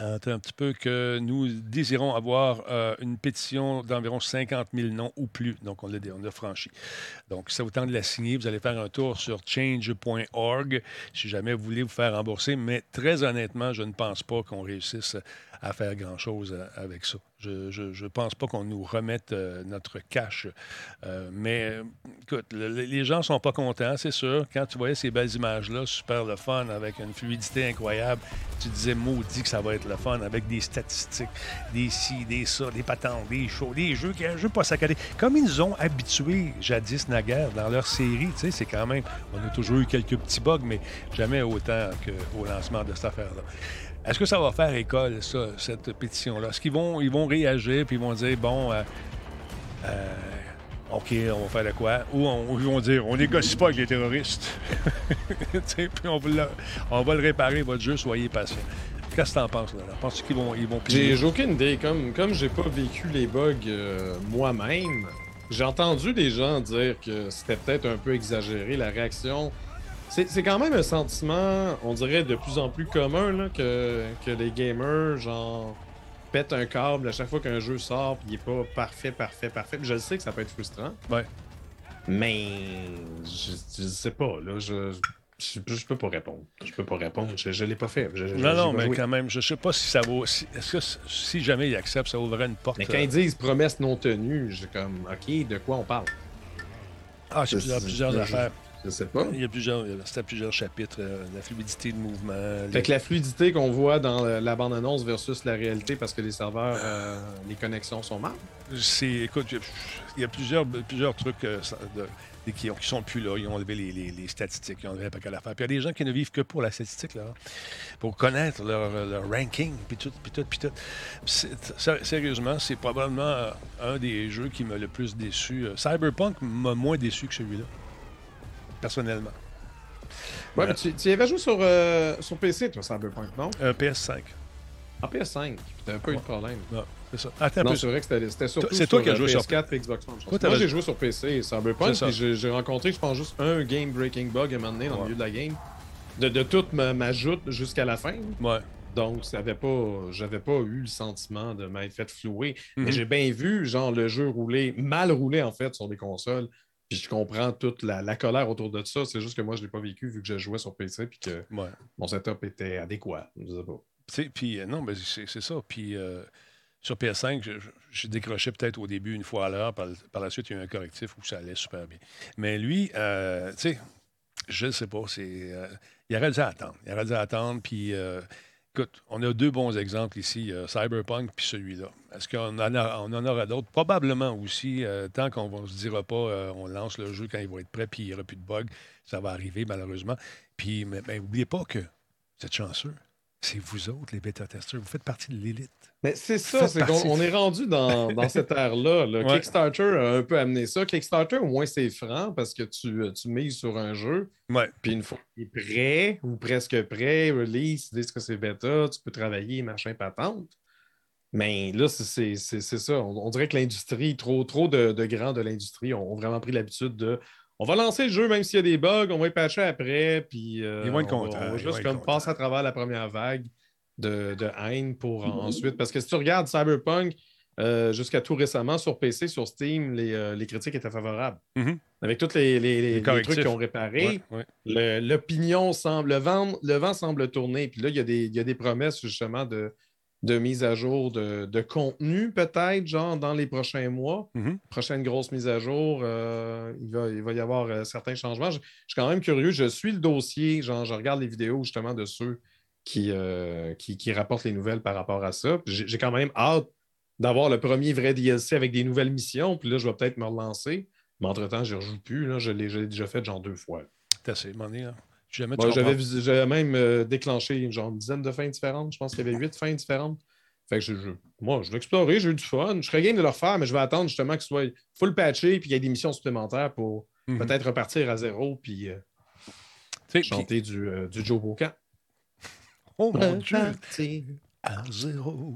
un petit peu que nous désirons avoir euh, une pétition d'environ 50 000 noms ou plus. Donc, on l'a, on l'a franchi. Donc, ça vous tente de la signer. Vous allez faire un tour sur change.org si jamais vous voulez vous faire rembourser. Mais très honnêtement, je ne pense pas qu'on réussisse à faire grand-chose euh, avec ça. Je ne pense pas qu'on nous remette euh, notre cash. Euh, mais écoute, les gens ne sont pas contents, c'est sûr. Quand tu voyais ces belles images-là, super le fun, avec une fluidité incroyable, tu disais maudit que ça va être le fun, avec des statistiques, des ci, des ça, des patentes, des shows, des jeux, un jeu pas saccadé. Comme ils nous ont habitués jadis naguère dans leur série, tu sais, c'est quand même... On a toujours eu quelques petits bugs, mais jamais autant qu'au lancement de cette affaire-là. Est-ce que ça va faire école, ça, cette pétition-là? Est-ce qu'ils vont, ils vont réagir puis ils vont dire, bon, euh, euh, OK, on va faire de quoi? Ou ils vont dire, on négocie pas avec les terroristes. puis on va, on va, le réparer, votre jeu, soyez patient. Qu'est-ce que tu en penses, là? Penses-tu qu'ils vont, ils vont J'ai aucune idée. Comme, comme j'ai pas vécu les bugs euh, moi-même, j'ai entendu des gens dire que c'était peut-être un peu exagéré la réaction c'est quand même un sentiment, on dirait, de plus en plus commun là, que, que les gamers, genre, pètent un câble à chaque fois qu'un jeu sort puis il est pas parfait, parfait, parfait. je sais que ça peut être frustrant. Ouais. Mais je, je sais pas, là, je, je, peux pas répondre. Je peux pas répondre. Je, je l'ai pas fait. non, non, mais quand même, je sais pas si ça vaut. Est-ce que si jamais il accepte, ça ouvrait une porte. Mais quand ils disent promesse non tenue, j'ai comme OK, de quoi on parle? Ah, c'est plusieurs, plusieurs affaires. Je sais pas. Il y a plusieurs, c'était plusieurs chapitres. Euh, la fluidité de mouvement. Fait que la fluidité qu'on voit dans la bande-annonce versus la réalité parce que les serveurs, euh, les connexions sont mal. C'est, écoute, il y a plusieurs, plusieurs trucs euh, qui, qui sont plus là. Ils ont enlevé les, statistiques, ils ont enlevé pas qu'à la faire. Puis il y a des gens qui ne vivent que pour la statistique, là, pour connaître leur, ranking, puis tout, puis tout, puis tout. sérieusement, c'est probablement un des jeux qui m'a le plus déçu. Cyberpunk m'a moins déçu que celui-là personnellement. Ouais, mais tu, tu y avais joué sur, euh, sur PC, toi, Cyberpunk, non? Euh, PS5. Ah, PS5. T'as un peu eu de problème. Non, c'est ça. Attends non, c'est vrai que c'était surtout C'est toi qui as joué sur PS4 et Xbox One. Moi, j'ai joué sur PC Cyberpunk, puis j'ai rencontré, je pense, juste un game-breaking bug à un moment donné dans le milieu de la game. De, de toute ma, ma joute jusqu'à la fin. Ouais. Donc, j'avais pas, j'avais pas eu le sentiment de m'être fait flouer. Mais mhm. j'ai bien vu, genre, le jeu rouler, mal rouler, en fait, sur des consoles. Puis je comprends toute la, colère autour de ça. C'est juste que moi, je ne l'ai pas vécu vu que je jouais sur PC puis que mon setup était adéquat. Je sais pas. Puis euh, non, mais c'est ça. Puis euh, sur PS5, je, décrochais peut-être au début une fois à l'heure. Par, la suite, il y a eu un correctif où ça allait super bien. Mais lui, euh, tu sais, je ne sais pas. C'est, il aurait dû attendre. Il aurait dû attendre. Puis Écoute, on a deux bons exemples ici, Cyberpunk puis celui-là. Est-ce qu'on en, en aura d'autres? Probablement aussi. Euh, tant qu'on ne se dira pas, euh, on lance le jeu quand il va être prêt puis il n'y aura plus de bugs. Ça va arriver, malheureusement. Puis, mais, n'oubliez pas que vous êtes chanceux. C'est vous autres, les bêta-testeurs. Vous faites partie de l'élite. Mais c'est ça, c'est qu'on est rendu dans, cette ère-là. Kickstarter a un peu amené ça. Kickstarter, au moins, c'est franc parce que tu, tu mises sur un jeu. Puis une fois qu'il est prêt ou presque prêt, release, dis que c'est bêta, tu peux travailler, machin, patente. Mais là, c'est ça. On, dirait que l'industrie, trop, trop de, de grands de l'industrie ont, vraiment pris l'habitude de on va lancer le jeu même s'il y a des bugs, on va y patcher après, puis euh, Ils vont être on, va, juste comme passer à travers la première vague de, de haine pour mm-hmm. ensuite. Parce que si tu regardes Cyberpunk, euh, jusqu'à tout récemment, sur PC, sur Steam, les, euh, critiques étaient favorables. Mm-hmm. Avec tous les, trucs qu'ils ont réparés, l'opinion semble, le vent, le vent semble tourner. Puis là, il y, a des, il y a des promesses justement de de mise à jour de, contenu, peut-être, genre dans les prochains mois. Mhm. Prochaine grosse mise à jour, euh, il, va, il, va, y avoir certains changements. Je, suis quand même curieux. Je suis le dossier, genre, je regarde les vidéos justement de ceux qui, euh, qui, qui, rapportent les nouvelles par rapport à ça. J'ai quand même hâte d'avoir le premier vrai DLC avec des nouvelles missions. Puis là, je vais peut-être me relancer. Mais entre-temps, je ne rejoue plus. Là. Je l'ai déjà fait genre deux fois. C'est assez, là. J'avais même euh, déclenché genre une dizaine de fins différentes. Je pense qu'il y avait huit fins différentes. Fait que je, moi, je vais explorer, j'ai eu du fun. Je serais game de le refaire, mais je vais attendre justement que ce soit full patché et qu'il y ait des missions supplémentaires pour mhm. peut-être repartir à zéro puis euh, chanter du, euh, du Joe Bocan. Oh mon Dieu! À zéro.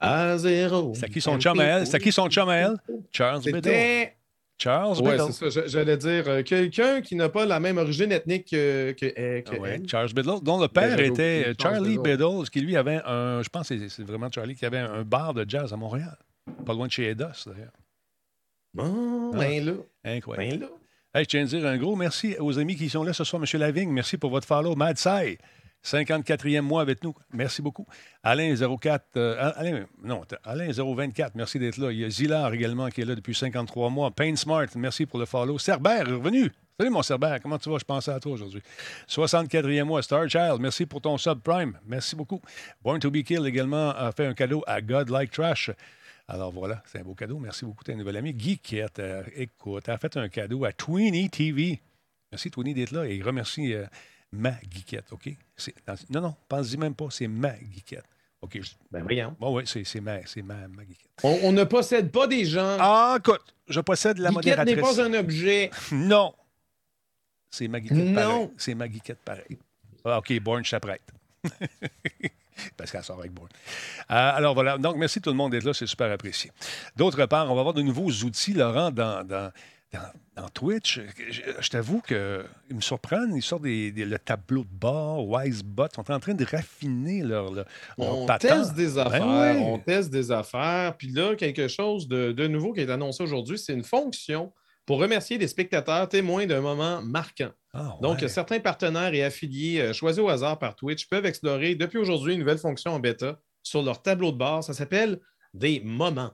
À zéro. C'est qui son chum à elle? C'est qui son chum à elle? Charles Biddle. Charles Oui, c'est ça. J'allais dire euh, quelqu'un qui n'a pas la même origine ethnique que, que, euh, ah Charles Biddle, dont le père était euh, Charlie Biddle, qui lui avait un. Je pense que c'est vraiment Charlie qui avait un bar de jazz à Montréal. Pas loin de chez Edos, d'ailleurs. Bon, ah, ben là. Incroyable. Ben là. je tiens à dire un gros merci aux amis qui sont là ce soir, M. Lavigne. Merci pour votre follow. Mad Sai. 54e mois avec nous. Merci beaucoup. Alain 04, euh, Alain, non, Alain 024, merci d'être là. Il y a Zilar également qui est là depuis 53 mois. Pain Smart, merci pour le follow. Cerbère, revenu. Salut mon Cerbère, comment tu vas? Je pensais à toi aujourd'hui. 64e mois, Star Child, merci pour ton subprime. Merci beaucoup. Born to be Killed également a fait un cadeau à God Like Trash. Alors voilà, c'est un beau cadeau. Merci beaucoup, ta nouvelle amie. Geekette, euh, écoute, a fait un cadeau à Tweenie TV. Merci Tweenie d'être là et remercie euh, ma geekette, OK? Non, non, pense-y même pas, c'est ma geekette. OK. Ben voyons. Bon, oui, c'est ma, ma, ma geekette. On, ne possède pas des gens. Ah, écoute, je possède la geekette modératrice. n'est pas un objet. non. C'est ma geekette pareil. C'est ma geekette pareil. Ah, OK, Born, je t'apprête. Parce qu'elle sort avec Born. Euh, alors voilà. Donc, merci tout le monde d'être là. C'est super apprécié. D'autre part, on va avoir de nouveaux outils, Laurent, dans, dans dans, Twitch, je, t'avoue qu'ils me surprennent. Ils sortent des, le tableau de bord, WiseBot. Ils sont en train de raffiner leur, leur, on teste des ben affaires. On teste des affaires. Puis là, quelque chose de, nouveau qui est annoncé aujourd'hui, c'est une fonction pour remercier des spectateurs témoins d'un moment marquant. Ah, Donc, certains partenaires et affiliés euh, choisis au hasard par Twitch peuvent explorer depuis aujourd'hui une nouvelle fonction en bêta sur leur tableau de bord. Ça s'appelle des moments.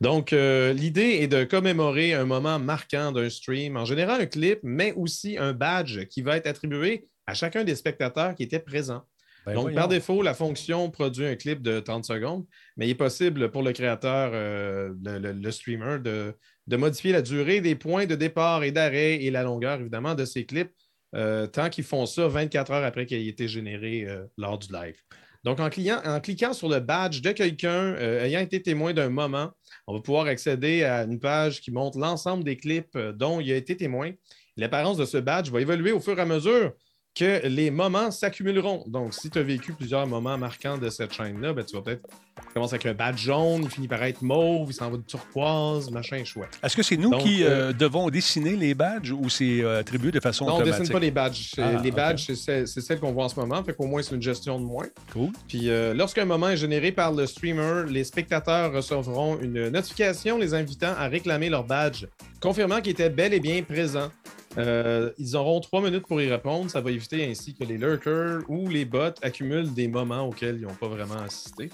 Donc, euh, l'idée est de commémorer un moment marquant d'un stream, en général un clip, mais aussi un badge qui va être attribué à chacun des spectateurs qui étaient présents. Ben Donc, par défaut, la fonction produit un clip de 30 secondes, mais il est possible pour le créateur, euh, le, streamer, de, modifier la durée des points de départ et d'arrêt et la longueur, évidemment, de ces clips, euh, tant qu'ils font ça 24 heures après qu'il ait été généré lors du live. Donc, en, cliquant sur le badge de quelqu'un euh, ayant été témoin d'un moment, on va pouvoir accéder à une page qui montre l'ensemble des clips euh, dont il a été témoin. L'apparence de ce badge va évoluer au fur et à mesure que les moments s'accumuleront. Donc, si tu as vécu plusieurs moments marquants de cette chaîne-là, ben, tu vas peut-être commencer avec un badge jaune, il finit par être mauve, il s'en va de turquoise, machin chouette. Est-ce que c'est nous qui euh, euh, devons dessiner les badges ou c'est euh, attribué de façon non, automatique? Non, on ne dessine pas les badges. Ah, les badges, c'est celles qu'on voit en ce moment, fait qu'au moins c'est une gestion de moins. Cool. Puis lorsqu'un moment est généré par le streamer, les spectateurs recevront une notification les invitant à réclamer leur badge, confirmant qu'ils étaient bel et bien présents. Euh, ils auront trois minutes pour y répondre. Ça va éviter ainsi que les lurkers ou les bots accumulent des moments auxquels ils n'ont pas vraiment assisté.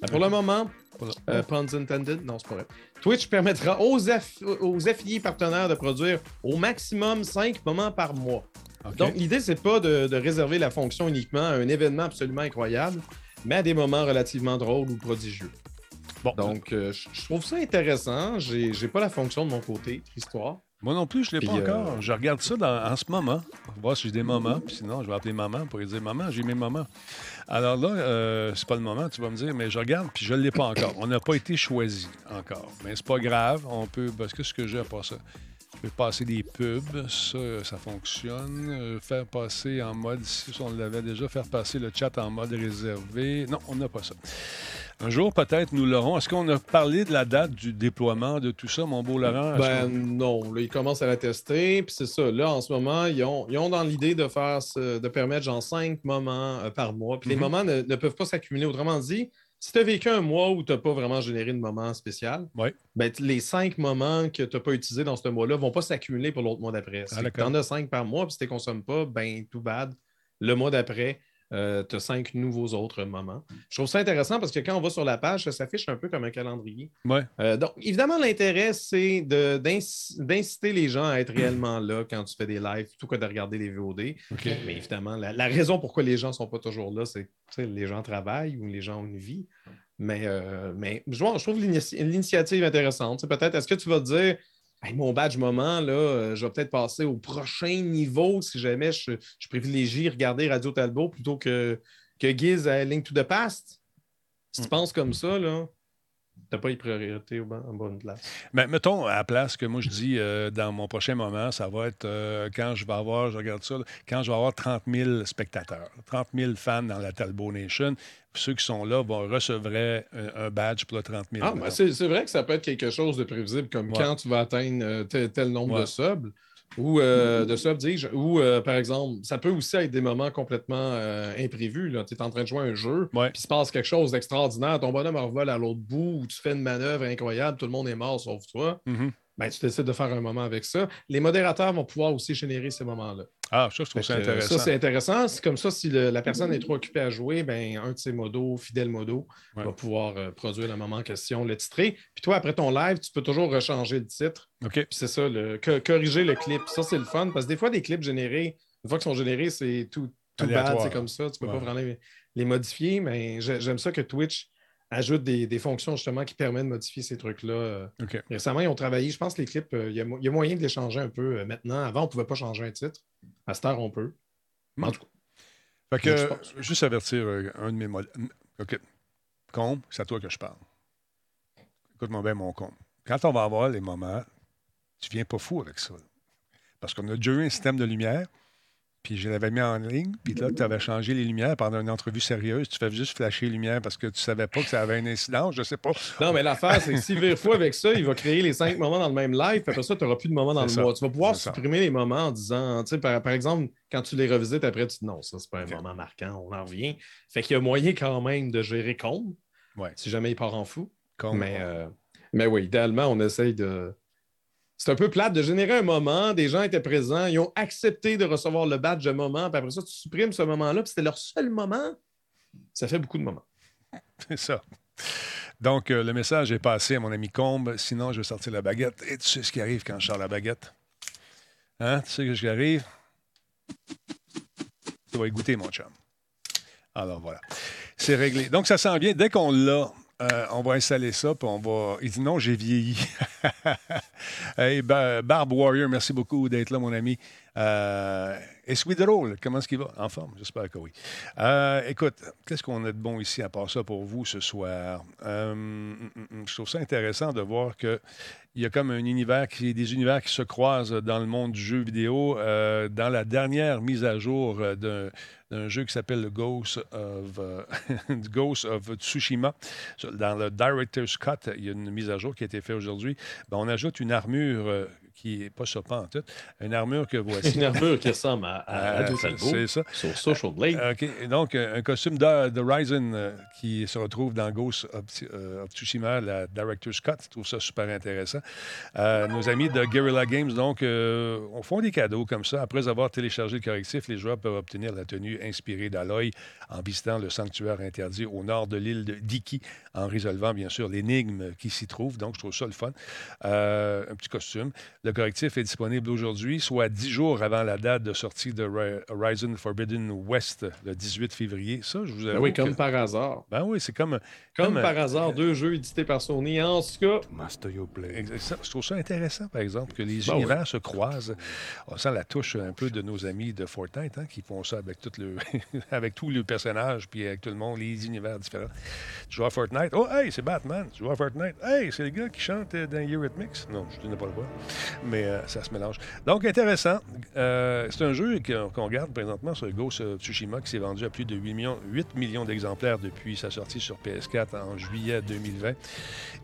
Ben, pour le moment, euh, puns intended, non, c'est pas vrai. Twitch permettra aux, aux, affiliés partenaires de produire au maximum cinq moments par mois. Donc, l'idée, c'est pas de, réserver la fonction uniquement à un événement absolument incroyable, mais à des moments relativement drôles ou prodigieux. Bon. Donc, euh, je trouve ça intéressant. J'ai pas la fonction de mon côté, histoire. Moi non plus, je ne l'ai pas encore. Euh, je regarde ça en ce moment. On va voir si j'ai des moments. Puis sinon, je vais appeler maman pour lui dire Maman, j'ai mes moments. Alors là, euh, c'est pas le moment, tu vas me dire, mais je regarde, puis je ne l'ai pas encore. On n'a pas été choisi encore. Mais c'est pas grave. On peut. Parce que ce que j'ai à part ça. Je peux passer des pubs, ça, ça fonctionne. Euh, faire passer en mode, si on l'avait déjà, faire passer le chat en mode réservé. Non, on n'a pas ça. Un jour, peut-être, nous l'aurons. Est-ce qu'on a parlé de la date du déploiement de tout ça, mon beau Laurent? Ben non. Là, ils commencent à la tester. Puis c'est ça. Là, en ce moment, ils ont, dans l'idée de faire de permettre genre cinq moments euh, par mois. Puis les mhm. moments ne, peuvent pas s'accumuler. Autrement dit, si tu as vécu un mois où tu n'as pas vraiment généré de moment spécial, ben, les cinq moments que tu n'as pas utilisés dans ce mois-là ne vont pas s'accumuler pour l'autre mois d'après. Si tu en as cinq par mois, puis si tu ne consommes pas, ben tout bad. Le mois d'après, euh, tu as cinq nouveaux autres moments. Je trouve ça intéressant parce que quand on va sur la page, ça s'affiche un peu comme un calendrier. Ouais. Euh, donc, évidemment, l'intérêt, c'est d'inciter les gens à être réellement là quand tu fais des lives, plutôt que de regarder les VOD. Mais évidemment, la, raison pourquoi les gens ne sont pas toujours là, c'est que les gens travaillent ou les gens ont une vie. Mais, euh, mais je, je trouve l'initiative intéressante. Peut-être, est-ce que tu vas te dire mon badge moment, là, euh, je vais peut-être passer au prochain niveau si jamais je, privilégie regarder Radio Talbot plutôt que, que Giz à Link to the Past. Si tu mm. penses comme ça, là, n'as pas les priorités en bonne place. Mais mettons à la place que moi je dis euh, dans mon prochain moment, ça va être euh, quand je vais avoir, je regarde ça, quand je vais avoir 30 000 spectateurs, 30 000 fans dans la Talbot Nation. Ceux qui sont là vont recevoir un, badge pour le 30 000. Ah, ben, c'est vrai que ça peut être quelque chose de prévisible, comme quand tu vas atteindre euh, tel, nombre de subs. Ou euh, de ça, dis ou euh, par exemple, ça peut aussi être des moments complètement euh, imprévus. Tu es en train de jouer un jeu, puis il se passe quelque chose d'extraordinaire, ton bonhomme revole à l'autre bout, ou tu fais une manœuvre incroyable, tout le monde est mort sauf toi. Mm-hmm. Ben, tu décides de faire un moment avec ça. Les modérateurs vont pouvoir aussi générer ces moments-là. Ah, ça, je trouve ça intéressant. Ça, c'est intéressant. C'est comme ça, si la personne est trop occupée à jouer, ben, un de ses modos, fidèle modo, va pouvoir euh, produire le moment en question, le titrer. Puis toi, après ton live, tu peux toujours rechanger le titre. OK. Puis c'est ça, le, corriger le clip. Ça, c'est le fun parce que des fois, des clips générés, une fois qu'ils sont générés, c'est tout, tout bad, c'est comme ça. Tu peux pas vraiment les, modifier, mais j'aime ça que Twitch ajoute des, fonctions justement qui permettent de modifier ces trucs-là. Euh. Récemment, ils ont travaillé, je pense que les clips, euh, il y, a moyen de les changer un peu maintenant. Avant, on ne pouvait pas changer un titre. À cette heure, on peut. En hmm. tout cas. Fait que, juste avertir euh, un de mes modèles. OK. Combe, c'est à toi que je parle. Écoute-moi bien, mon combe. Quand on va avoir les moments, tu viens pas fou avec ça. Parce qu'on a déjà eu un système de lumière. Puis je l'avais mis en ligne, puis là, tu avais changé les lumières pendant une entrevue sérieuse. Tu fais juste flasher les lumières parce que tu savais pas que ça avait un incident, je sais pas. Non, mais l'affaire, c'est que si vire fou avec ça, il va créer les cinq moments dans le même live, puis après ça, tu n'auras plus de moments dans le mois. Tu vas pouvoir supprimer les moments en disant, tu sais, par, exemple, quand tu les revisites après, tu dis non, ça, c'est pas un moment marquant, on en revient. Fait qu'il y a moyen quand même de gérer compte, si jamais il part en fou. mais, euh, mais oui, idéalement, on essaye de c'est un peu plate de générer un moment, des gens étaient présents, ils ont accepté de recevoir le badge de moment, puis après ça, tu supprimes ce moment-là, puis c'était leur seul moment. Ça fait beaucoup de moments. C'est ça. Donc, euh, le message est passé à mon ami Combe. Sinon, je vais sortir la baguette. Et tu sais ce qui arrive quand je sors la baguette? Hein? Tu sais ce qui arrive? Tu vas y goûter, mon chum. Alors, voilà. C'est réglé. Donc, ça sent bien. Dès qu'on l'a, euh, on va installer ça, puis on va. Il dit non, j'ai vieilli. hey, Barb Warrior, merci beaucoup d'être là, mon ami. Euh, est-ce que drôle? Comment est-ce qu'il va? En forme? J'espère que oui. Euh, écoute, qu'est-ce qu'on a de bon ici à part ça pour vous ce soir? Euh, mm, mm, mm, je trouve ça intéressant de voir qu'il y a comme un univers, qui, des univers qui se croisent dans le monde du jeu vidéo. dans la dernière mise à jour d'un d'un jeu qui s'appelle Ghost of, euh, Ghost of Tsushima. Dans le Director's Cut, il y a une mise à jour qui a été faite aujourd'hui. Ben, on ajoute une armure euh, qui n'est pas ça pas en tout. Une armure que voici. une armure qui ressemble à, à, euh, C'est ça. Sur Social Blade. OK. Donc, un costume de, Ryzen qui se retrouve dans Ghost of, Tsushima, la Director's Cut. Je trouve ça super intéressant. nos amis de Guerrilla Games, donc, on font des cadeaux comme ça. Après avoir téléchargé le correctif, les joueurs peuvent obtenir la tenue inspiré d'Aloy en visitant le sanctuaire interdit au nord de l'île de Diki, en résolvant bien sûr l'énigme qui s'y trouve. Donc, je trouve ça le fun. Euh, un petit costume. Le correctif est disponible aujourd'hui, soit dix jours avant la date de sortie de Horizon Forbidden West, le 18 février. Ça, je vous ben oui, comme par hasard. Ben oui, c'est comme... Comme, par hasard, deux jeux édités par Sony. En tout cas... Master Play. Je trouve ça intéressant, par exemple, que les ben univers se croisent. On sent la touche un peu de nos amis de Fortnite, hein, qui font ça avec tout le avec tous les personnages, puis avec tout le monde, les univers différents. Tu joues à Fortnite. Oh, hey, c'est Batman. Tu joues à Fortnite. Hey, c'est le gars qui chante euh, dans Eurythmics. Non, je ne sais pas le voir. Mais euh, ça se mélange. Donc, intéressant. Euh, c'est un jeu qu'on regarde présentement sur Ghost Tsushima qui s'est vendu à plus de 8 millions, 8 millions d'exemplaires depuis sa sortie sur PS4 en juillet 2020.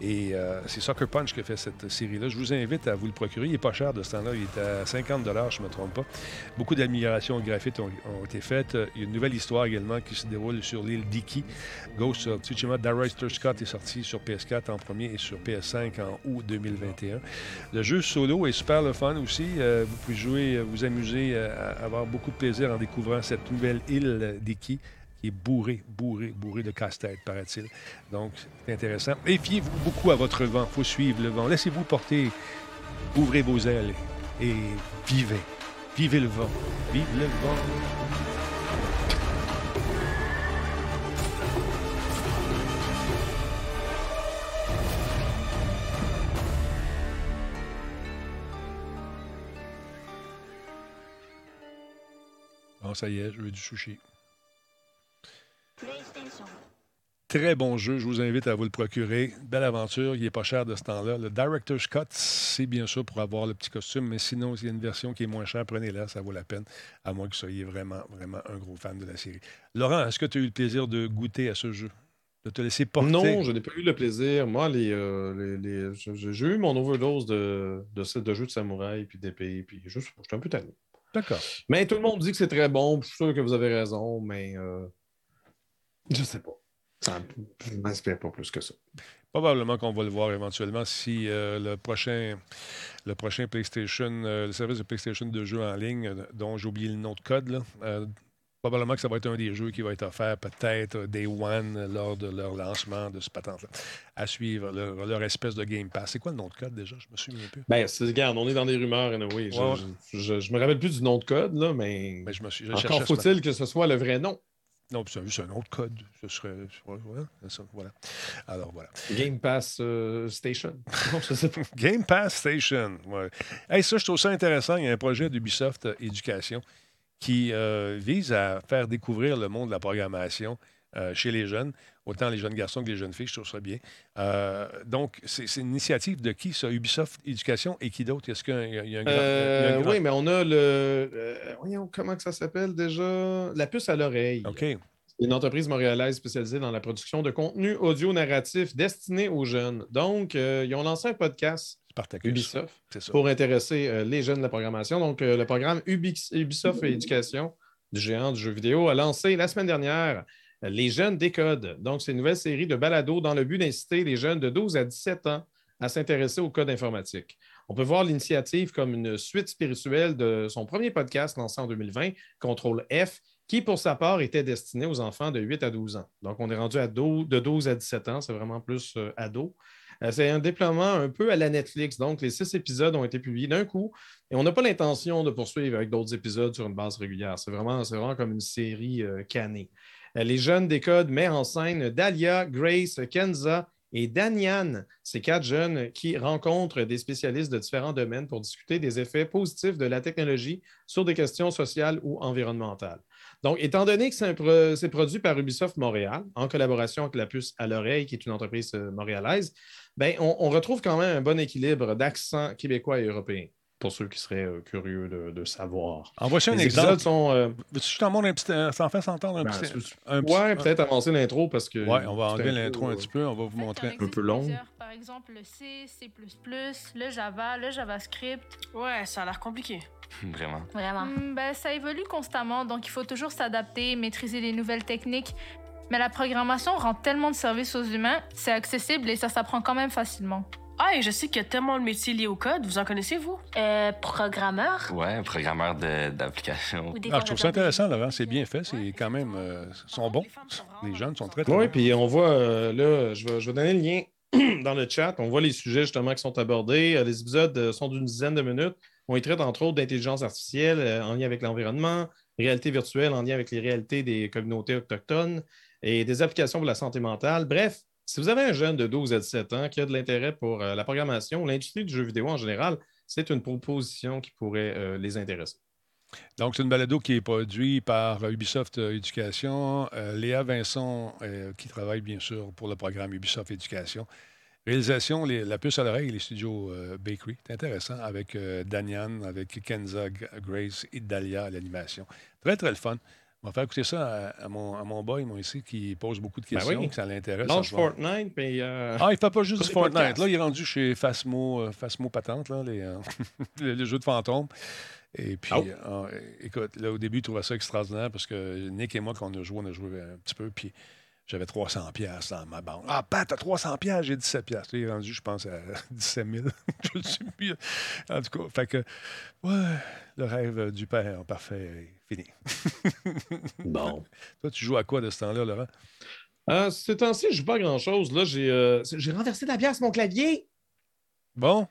Et c'est Soccer Punch qui fait cette série-là. Je vous invite à vous le procurer. Il n'est pas cher de ce temps-là. Il est à 50 je ne me trompe pas. Beaucoup d'améliorations graphiques ont, ont été faites. Euh, il y a une nouvelle histoire également qui se déroule sur l'île d'Iki. Ghost of Tsushima Scott est sorti sur PS4 en premier et sur PS5 en août 2021. Le jeu solo est super le fun aussi. vous pouvez jouer, vous amuser, avoir beaucoup de plaisir en découvrant cette nouvelle île d'Iki qui est bourrée, bourrée, bourrée de casse-tête, paraît-il. Donc, c'est intéressant. Et fiez-vous beaucoup à votre vent. Il faut suivre le vent. Laissez-vous porter. Ouvrez vos ailes et vivez. Vivez le vent. Vive le vent. Bon, ça y est, je veux du sushi. Très bon jeu, je vous invite à vous le procurer. Belle aventure, il n'est pas cher de ce temps-là. Le Director's Cut, c'est bien sûr pour avoir le petit costume, mais sinon, il y a une version qui est moins chère, prenez-la, ça vaut la peine, à moins que vous soyez vraiment, vraiment un gros fan de la série. Laurent, est-ce que tu as eu le plaisir de goûter à ce jeu? De te laisser porter? Non, je n'ai pas eu le plaisir. Moi, les, euh, j'ai eu mon overdose de, de, de jeux de samouraï, puis d'épée, puis juste, j'étais un peu tanné. D'accord. Mais tout le monde dit que c'est très bon, je suis sûr que vous avez raison, mais... Euh, je sais pas. Ça ne m'inspire pas plus que ça. Probablement qu'on va le voir éventuellement si euh, le prochain le prochain PlayStation, euh, le service de PlayStation de jeux en ligne, euh, dont j'ai oublié le nom de code, probablement que ça va être un des jeux qui va être offert peut-être Day One lors de leur lancement de ce patente-là. À suivre, leur, espèce de Game Pass. C'est quoi le nom de code déjà? Je me souviens plus. Ben, regarde, on est dans des rumeurs, oui. Je, ne me rappelle plus du nom de code, là, mais, ben, je me suis, encore faut-il que ce soit le vrai nom. Non, c'est un autre code. Ce serait. Voilà. Alors voilà. Game Pass euh, Station. Game Pass Station. Ouais. Hey, ça, je trouve ça intéressant. Il y a un projet d'Ubisoft Éducation qui euh, vise à faire découvrir le monde de la programmation euh, chez les jeunes, autant les jeunes garçons que les jeunes filles, je trouve ça bien. Euh, donc, c'est une initiative de qui, ça? Ubisoft Éducation et qui d'autre? Est-ce qu'il y, a un grand... Oui, mais on a le... voyons, comment que ça s'appelle déjà? La puce à l'oreille. OK. Une entreprise montréalaise spécialisée dans la production de contenu audio narratif destiné aux jeunes. Donc, ils ont lancé un podcast Ubisoft pour intéresser les jeunes de la programmation. Donc, le programme Ubisoft Éducation du géant du jeu vidéo a lancé la semaine dernière les jeunes décodent. Donc, c'est une nouvelle série de balados dans le but d'inciter les jeunes de 12 à 17 ans à s'intéresser au code informatique. On peut voir l'initiative comme une suite spirituelle de son premier podcast lancé en 2020, Contrôle F, qui, pour sa part, était destiné aux enfants de 8 à 12 ans. Donc, on est rendu à de 12 à 17 ans, c'est vraiment plus euh, ado. Euh, c'est un déploiement un peu à la Netflix. Donc, les six épisodes ont été publiés d'un coup et on n'a pas l'intention de poursuivre avec d'autres épisodes sur une base régulière. C'est vraiment, comme une série euh, cannée. Euh, les jeunes décodent met en scène Dahlia, Grace, Kenza et Danian, ces quatre jeunes qui rencontrent des spécialistes de différents domaines pour discuter des effets positifs de la technologie sur des questions sociales ou environnementales. Donc, étant donné que c'est produit par Ubisoft Montréal, en collaboration avec la puce à l'oreille, qui est une entreprise euh, montréalaise, ben, on retrouve quand même un bon équilibre d'accent québécois et européen pour ceux qui seraient euh, curieux de, savoir. Envoie-moi un exemple. Sont, euh, un petit. Euh, ça en fait s'entendre un ben, petit. Un ouais, peut-être avancer l'intro parce que. Ouais, on va enlever l'intro un petit peu. On va vous montrer. Un peu long. Par exemple, le C, C, le Java, le JavaScript. Ouais, ça a l'air compliqué. Vraiment. Vraiment. Hmm, ben, ça évolue constamment, donc il faut toujours s'adapter, maîtriser les nouvelles techniques. Mais la programmation rend tellement de services aux humains, c'est accessible et ça s'apprend quand même facilement. Ah, et je sais qu'il y a tellement de métiers liés au code. Vous en connaissez, vous? Euh, programmeur. Ouais, programmeur d'application. Ah, je trouve ça intéressant, Laurent. C'est bien fait. C'est quand même... Euh, sont bons. Les jeunes sont très, très Oui, puis on voit, euh, là, je vais, je vais donner le lien dans le chat. On voit les sujets, justement, qui sont abordés. Euh, les épisodes sont d'une dizaine de minutes. On y traite, entre autres, d'intelligence artificielle en lien avec l'environnement, réalité virtuelle en lien avec les réalités des communautés autochtones et des applications pour la santé mentale. Bref, si vous avez un jeune de 12 à 17 ans qui a de l'intérêt pour euh, la programmation, l'industrie du jeu vidéo en général, c'est une proposition qui pourrait euh, les intéresser. Donc, c'est une balado qui est produite par Ubisoft Éducation. Euh, Léa Vincent, qui travaille bien sûr pour le programme Ubisoft Éducation. Réalisation, la puce à l'oreille, les studios Bakery. C'est intéressant avec Danian, avec Kenza, Grace et Dahlia à l'animation. Très, très le fun. On va faire écouter ça à, mon, à mon boy, moi, ici, qui pose beaucoup de ben questions, que ça l'intéresse. Lance Fortnite, mais. Euh, ah, il ne fait pas juste du Fortnite. Là, il est rendu chez Fasmo, euh, Fasmo Patente, là, les, euh, les, jeux de fantômes. Et puis, écoute, là, au début, il trouvait ça extraordinaire parce que Nick et moi, quand on a joué, on a joué un petit peu. Puis, J'avais 300 pièces dans ma banque. Ah, Pat, t'as 300 pièces, j'ai 17 pièces. Il est rendu, je pense, à 17 000. je ne sais plus. En tout cas, fait que, ouais, le rêve du père parfait fini. bon. Toi, tu joues à quoi de ce temps-là, Laurent? Euh, ce temps-ci, je joue pas à grand-chose. Là, j'ai euh, j'ai renversé de la bière sur mon clavier. Bon.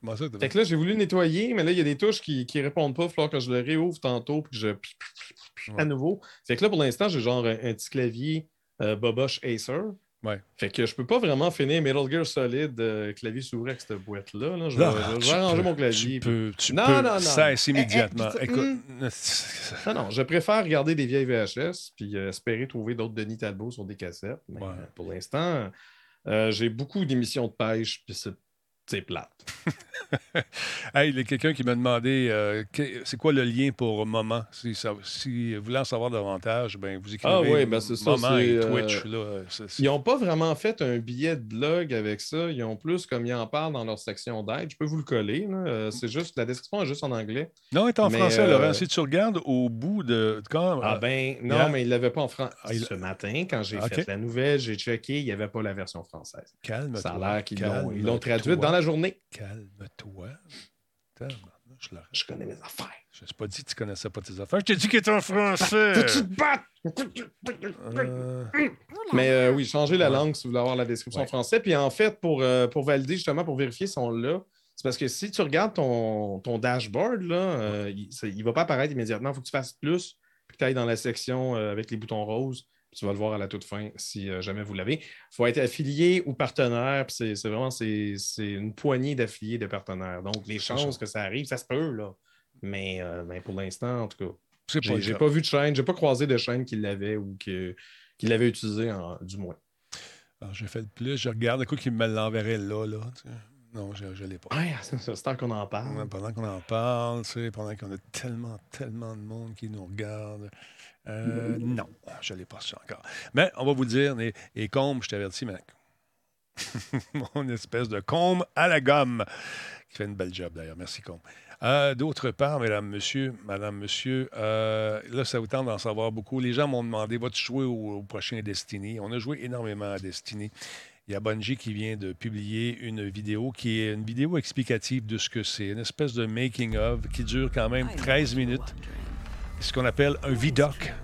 Comment ça? Fait que là, j'ai voulu nettoyer, mais là, il y a des touches qui ne répondent pas. Il va falloir que je le réouvre tantôt puis que je à nouveau. Fait que là, pour l'instant, j'ai genre un, un petit clavier euh, Bobosh Acer. Ouais. Fait que je peux pas vraiment finir Metal Gear Solid euh, clavier souris avec cette boîte-là. là. Je vais, Là, je vais tu arranger peux- mon clavier. Tu peux, tu Non, peux non, non. cesse Eh, eh, immédiatement. puis ça- Écoute, hum. Non, non, je préfère regarder des vieilles VHS puis euh, espérer trouver d'autres Denis Talbot sur des cassettes. Mais Ouais. euh, pour l'instant, euh, j'ai beaucoup d'émissions de pêche puis c'est c'est plate. Hey, il y a quelqu'un qui m'a demandé euh, que- c'est quoi le lien pour Moment. Si, ça- si vous voulez en savoir davantage, ben, vous écrivez Ah oui, ben c'est ça, Moment c'est, et euh, Twitch. Là, c'est- c'est- Ils n'ont pas vraiment fait un billet de blog avec ça. Ils ont plus comme ils en parlent dans leur section d'aide. Je peux vous le coller. là. Euh, C'est juste la description est juste en anglais. Non, il est en mais, français, euh, Laurent. Si tu regardes au bout de. Quand, Ah ben non, mais ils ne l'avaient pas en français. Ah, il- Ce matin, quand j'ai Ok. fait la nouvelle, j'ai checké, il n'y avait pas la version française. calme-toi. Ça a l'air qu'ils l'ont- ils calme-toi. l'ont traduite dans la journée. Calme-toi. Je connais mes affaires. Je t'ai pas dit que tu connaissais pas tes affaires. Je t'ai dit qu'il était en français. Te? Euh, Mais euh, oui, changez la langue si vous voulez avoir la description Ouais. en français. Puis en fait, pour, euh, pour valider, justement, pour vérifier son là, c'est parce que si tu regardes ton, ton dashboard, là, euh, il ne va pas apparaître immédiatement. Il faut que tu fasses plus, puis que tu ailles dans la section euh, avec les boutons roses. Tu vas le voir à la toute fin si euh, jamais vous l'avez. Il faut être affilié ou partenaire. C'est c'est vraiment c'est c'est une poignée d'affiliés de partenaires. Donc, les chances que ça arrive, ça se peut, là. Mais, euh, mais pour l'instant, en tout cas, pas j'ai cas. pas vu de chaîne, j'ai pas croisé de chaîne qui l'avait ou que- qui l'avait utilisé, en- du moins. Alors, j'ai fait le plus. Je regarde. Écoute, qu'il me l'enverrait là, là. tu sais. Non, je ne l'ai pas. Ouais, c'est temps qu'on en parle. Ouais, Pendant qu'on en parle, tu sais, pendant qu'on a tellement, tellement de monde qui nous regarde. Euh, non, je ne l'ai pas su encore. Mais on va vous dire, et, et Combe, je t'avertis, mec. Mon espèce de Combe à la gomme, qui fait une belle job d'ailleurs. Merci, Combe. Euh, D'autre part, mesdames, monsieur, madame, monsieur, euh, là, ça vous tente d'en savoir beaucoup. Les gens m'ont demandé, vas-tu jouer au, au prochain Destiny? On a joué énormément à Destiny. Il y a Bungie qui vient de publier une vidéo qui est une vidéo explicative de ce que c'est, une espèce de making-of qui dure quand même 13 minutes. Ce qu'on appelle un vidoc.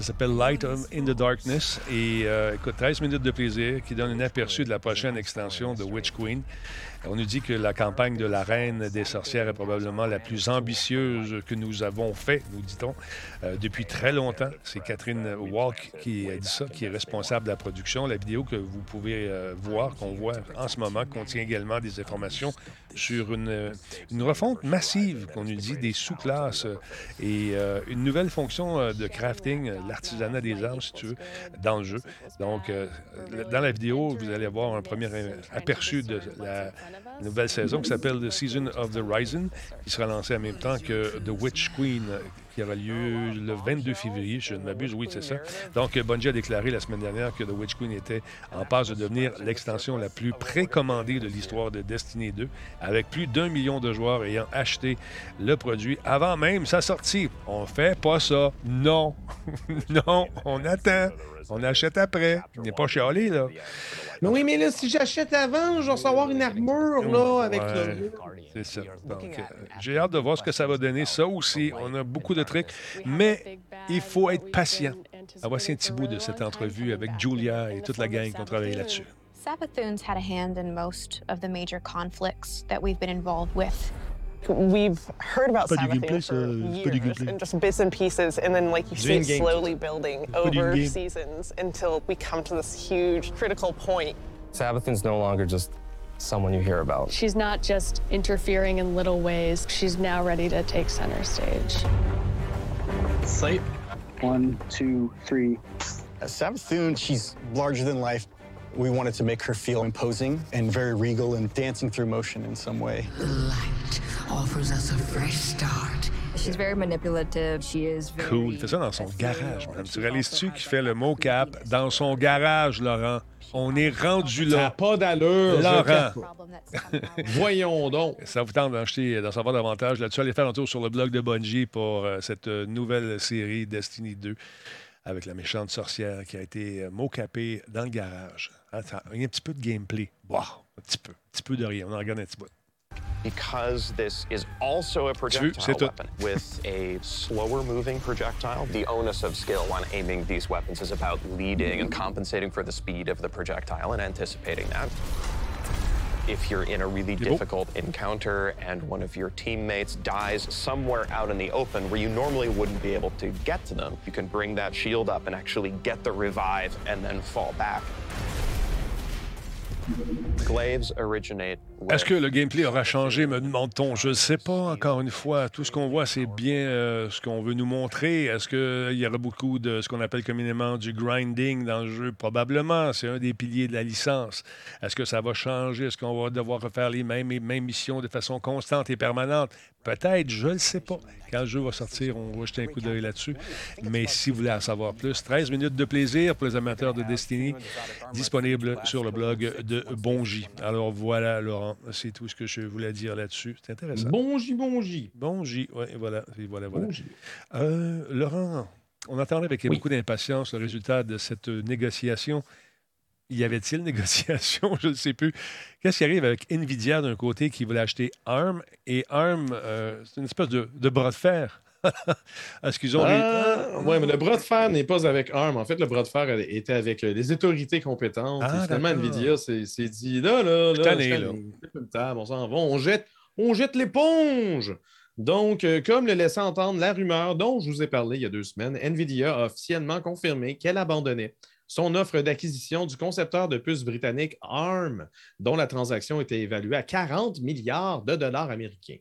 Ça s'appelle Light of- in the Darkness. Et euh, écoute, 13 minutes de plaisir qui donne un aperçu de la prochaine extension de Witch Queen. On nous dit que la campagne de la Reine des Sorcières est probablement la plus ambitieuse que nous avons fait, nous dit-on, euh, depuis très longtemps. C'est Catherine Walk qui a dit ça, qui est responsable de la production. La vidéo que vous pouvez euh, voir, qu'on voit en ce moment, contient également des informations sur une, refonte massive, qu'on nous dit, des sous-classes et une nouvelle fonction de crafting, l'artisanat des armes, si tu veux, dans le jeu. Donc, euh, dans la vidéo, vous allez avoir un premier euh, aperçu de la nouvelle saison qui s'appelle The Season of the Rising, qui sera lancée en même temps que The Witch Queen, euh, qui aura lieu le 22 février, je ne m'abuse, oui, c'est ça. Donc, Bungie a déclaré la semaine dernière que The Witch Queen était en passe de devenir l'extension la plus précommandée de l'histoire de Destiny 2, avec plus d'un million de joueurs ayant acheté le produit avant même sa sortie. On fait pas ça. Non. non, on attend. On achète après. Il n'est pas chialé, là. Mais oui, mais là, si j'achète avant, je vais recevoir une armure, là, avec Ouais. le... C'est ça. Donc, euh, j'ai hâte de voir ce que ça va donner. Ça aussi, on a beaucoup de trucs, mais il faut être patient. Ah, voici un petit bout de cette entrevue avec Julia et toute la gang qui ont travaillé là-dessus. Sabathoons had a hand in most of the major conflicts that we've been involved with. We've heard about gameplay, for years and just bits and pieces, and then like you see it slowly building over seasons until we come to this huge critical point. Sabathun's no longer just someone you hear about. She's not just interfering in little ways. She's now ready to take center stage. Sight. One, two, three. Sabathoon, she's larger than life. We wanted to make her feel imposing and very regal and dancing through motion in some way. Light offers us a fresh start. She's very manipulative. She is very... Cool. Il fait ça dans son garage, madame. Tu réalises-tu qu'il fait le mot-cap dans son garage, Laurent? On est rendu Ça n'a là. pas d'allure. Laurent. Voyons donc. Ça vous tente d'en savoir davantage là-dessus. Allez faire un tour sur le blog de Bungie pour euh, cette euh, nouvelle série Destiny 2 avec la méchante sorcière qui a été euh, mocapée dans le garage. Attends, il y a un petit peu de gameplay. Wow, un petit peu. Un petit peu de rien. On en regarde un petit bout. Because this is also a projectile weapon with a slower moving projectile, the onus of skill on aiming these weapons is about leading and compensating for the speed of the projectile and anticipating that. If you're in a really difficult encounter and one of your teammates dies somewhere out in the open where you normally wouldn't be able to get to them, you can bring that shield up and actually get the revive and then fall back. Glaives originate Est-ce que le gameplay aura changé, me demande-t-on? Je ne sais pas, encore une fois. Tout ce qu'on voit, c'est bien euh, ce qu'on veut nous montrer. Est-ce qu'il y aura beaucoup de ce qu'on appelle communément du grinding dans le jeu? Probablement. C'est un des piliers de la licence. Est-ce que ça va changer? Est-ce qu'on va devoir refaire les mêmes, missions de façon constante et permanente? Peut-être, je ne le sais pas. Quand le jeu va sortir, on va jeter un coup d'œil là-dessus. Mais si vous voulez en savoir plus, 13 minutes de plaisir pour les amateurs de Destiny, disponible sur le blog de Bonji. Alors voilà, Laurent, c'est tout ce que je voulais dire là-dessus. C'est intéressant. Bonji, Bonji. Bonji, oui, voilà. voilà, voilà. Euh, Laurent, on attendait avec beaucoup d'impatience le résultat de cette négociation y avait-il négociation? Je ne sais plus. Qu'est-ce qui arrive avec Nvidia d'un côté qui voulait acheter ARM? Et ARM, euh, c'est une espèce de, bras de fer. Ont. Ah, oui, mais le bras de fer n'est pas avec ARM. En fait, le bras de fer était avec euh, les autorités compétentes. Ah, finalement, Nvidia s'est dit là, là, là, là. on s'en va, on jette, on jette l'éponge. Donc, euh, comme le laissait entendre la rumeur dont je vous ai parlé il y a deux semaines, Nvidia a officiellement confirmé qu'elle abandonnait son offre d'acquisition du concepteur de puces britannique ARM, dont la transaction était évaluée à 40 milliards de dollars américains.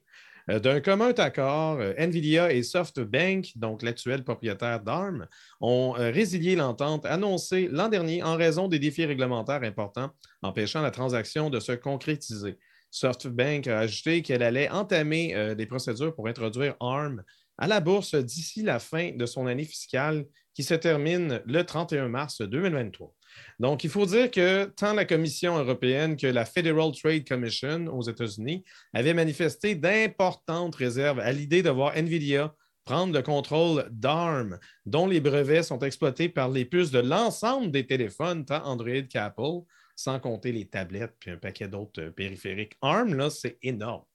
Euh, d'un commun accord, euh, Nvidia et SoftBank, donc l'actuel propriétaire d'ARM, ont euh, résilié l'entente annoncée l'an dernier en raison des défis réglementaires importants empêchant la transaction de se concrétiser. SoftBank a ajouté qu'elle allait entamer des procédures pour introduire ARM à la bourse d'ici la fin de son année fiscale qui se termine le 31 mars 2023. Donc, il faut dire que tant la Commission européenne que la Federal Trade Commission aux États-Unis avaient manifesté d'importantes réserves à l'idée de voir NVIDIA prendre le contrôle d'ARM, dont les brevets sont exploités par les puces de l'ensemble des téléphones, tant Android qu'Apple, sans compter les tablettes puis un paquet d'autres périphériques. ARM, là, c'est énorme.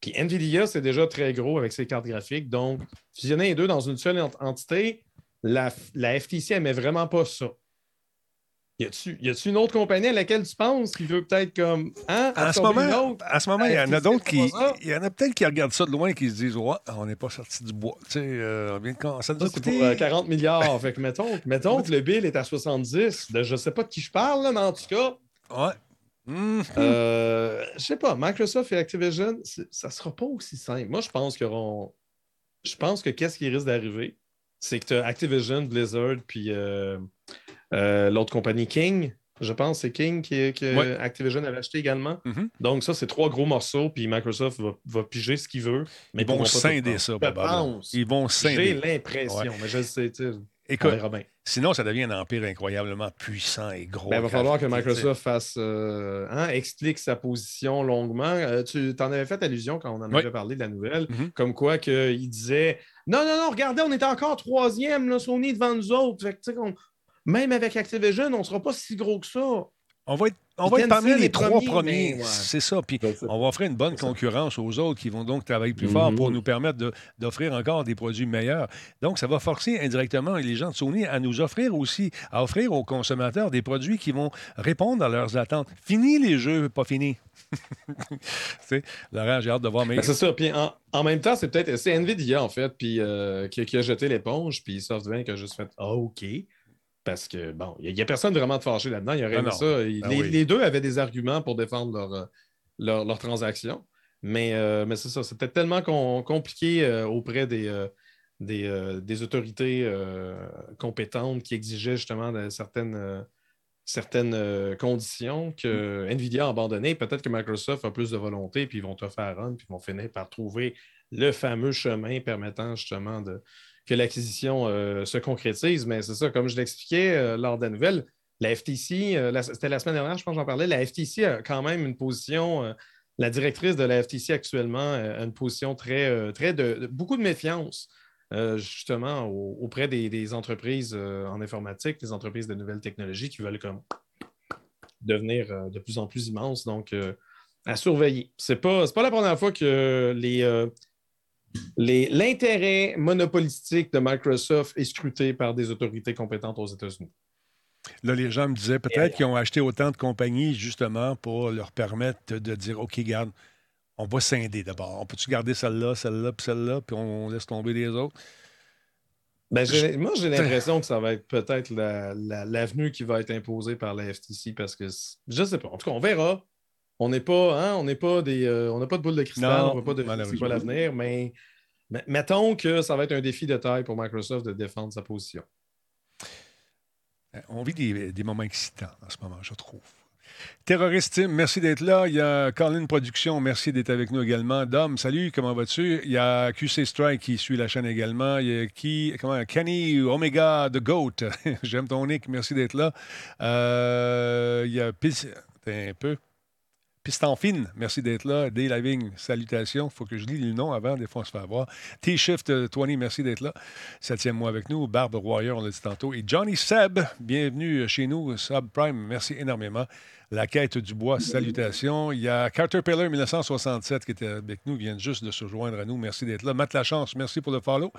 Puis NVIDIA, c'est déjà très gros avec ses cartes graphiques. Donc, fusionner les deux dans une seule entité, la, la FTC n'aimait vraiment pas ça. Y a-tu une autre compagnie à laquelle tu penses qui veut peut-être comme. Hein, à, ce moment, à ce moment, il y en a d'autres qui. Il y en a peut-être qui regardent ça de loin et qui se disent Ouais, on n'est pas sorti du bois. Tu sais, euh, ça nous a coûté... pour 40 euh, milliards. fait que mettons, mettons que le bill est à 70. De, je sais pas de qui je parle, là, mais en tout cas. Ouais. Mm-hmm. Euh, je sais pas, Microsoft et Activision, ça sera pas aussi simple. Moi, je pense que Je pense que qu'est-ce qui risque d'arriver, c'est que tu as Activision, Blizzard, puis euh, euh, l'autre compagnie King. Je pense que c'est King qui, que Activision avait acheté également. Mm-hmm. Donc, ça, c'est trois gros morceaux, puis Microsoft va, piger ce qu'il veut. Mais ils vont scinder ça, Ils vont scinder. J'ai l'impression, mais je sais, Écoute, sinon, ça devient un empire incroyablement puissant et gros. Ben, il va falloir que Microsoft fasse, euh, hein, explique sa position longuement. Euh, tu en avais fait allusion quand on en avait parlé de la nouvelle, mm-hmm. comme quoi qu'il disait Non, non, non, regardez, on est encore troisième, là, Sony devant nous autres. Même avec Activision, on ne sera pas si gros que ça. On va être, on va être parmi les trois premiers. C'est ça. Puis on va offrir une bonne concurrence aux autres qui vont donc travailler plus fort pour mhm. nous permettre d'offrir encore des produits meilleurs. Donc, ça va forcer indirectement les gens de Sony à nous offrir aussi, à offrir aux consommateurs des produits qui vont répondre à leurs attentes. Fini les jeux, pas fini. Laurent, j'ai hâte de voir. Mais... Ben, c'est ça. Puis en, même temps, c'est peut-être c'est Nvidia, en fait, puis, euh, qui, a jeté l'éponge, puis SoftBank a juste fait ah, OK. Parce que, bon, il n'y a, personne vraiment de fâché là-dedans. Il y aurait ça. Ah les, deux avaient des arguments pour défendre leur, euh, leur, leur transaction. Mais, euh, mais c'est ça, c'était tellement compliqué euh, auprès des, des, autorités compétentes qui exigeaient justement certaines, certaines conditions que Nvidia a abandonné. Peut-être que Microsoft a plus de volonté, puis ils vont te faire run, puis ils vont finir par trouver le fameux chemin permettant justement de, que l'acquisition euh, se concrétise. Mais c'est ça, comme je l'expliquais euh, lors de la nouvelle, la FTC, euh, c'était la semaine dernière, je pense que j'en parlais, la FTC a quand même une position, la directrice de la FTC actuellement a une position très, très de, beaucoup de méfiance euh, justement auprès des, entreprises euh, en informatique, des entreprises de nouvelles technologies qui veulent comme devenir euh, de plus en plus immenses. Donc, à surveiller. Ce n'est pas, la première fois que l'intérêt monopolistique de Microsoft est scruté par des autorités compétentes aux États-Unis. Là, les gens me disaient peut-être qu'ils ont acheté autant de compagnies justement pour leur permettre de dire OK, garde, on va scinder d'abord. On peut-tu garder celle-là, celle-là, puis celle-là, puis on laisse tomber les autres? Ben, moi, j'ai l'impression que ça va être peut-être l'avenue qui va être imposée par la FTC parce que je ne sais pas. En tout cas, on verra. On n'est pas, hein, on n'est pas des. Euh, on n'a pas de boule de cristal, on ne pas de c'est quoi l'avenir, mais mettons que ça va être un défi de taille pour Microsoft de défendre sa position. On vit des, des moments excitants en ce moment, je trouve. Terroriste merci d'être là. Il y a Colin Production, merci d'être avec nous également. Dom, salut, comment vas-tu? Il y a QC Strike qui suit la chaîne également. Il y a qui, comment, Kenny Omega The Goat. J'aime ton nick, merci d'être là. Euh, il y a un peu. Piston Fine, merci d'être là. Day Lavigne, salutations. faut que je lis le nom avant, des fois on se fait avoir. T-Shift 20, merci d'être là. Septième mois avec nous. Barbe Warrior, on l'a dit tantôt. Et Johnny Seb, bienvenue chez nous. Subprime, merci énormément. La quête du bois, salutations. Il y a Caterpillar 1967 qui était avec nous, vient juste de se joindre à nous. Merci d'être là. Matt Lachance, merci pour le follow.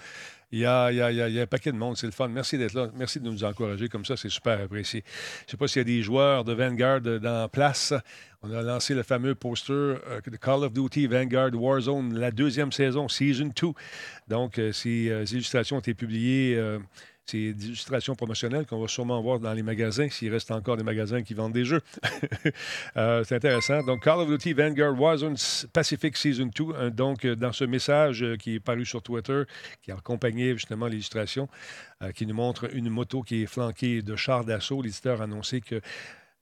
Il y a, il y a, il y a un paquet de monde, c'est le fun. Merci d'être là. Merci de nous encourager comme ça, c'est super apprécié. Je ne sais pas s'il y a des joueurs de Vanguard dans place. On a lancé le fameux poster euh, de Call of Duty Vanguard Warzone, la deuxième saison, Season 2. Donc, euh, ces euh, illustrations ont été publiées des illustrations promotionnelles qu'on va sûrement voir dans les magasins, s'il reste encore des magasins qui vendent des jeux. C'est intéressant. Donc, Call of Duty Vanguard Warzone Pacific Season 2. Euh, donc, dans ce message qui est paru sur Twitter, qui accompagnait justement l'illustration, qui nous montre une moto qui est flanquée de chars d'assaut, l'éditeur a annoncé que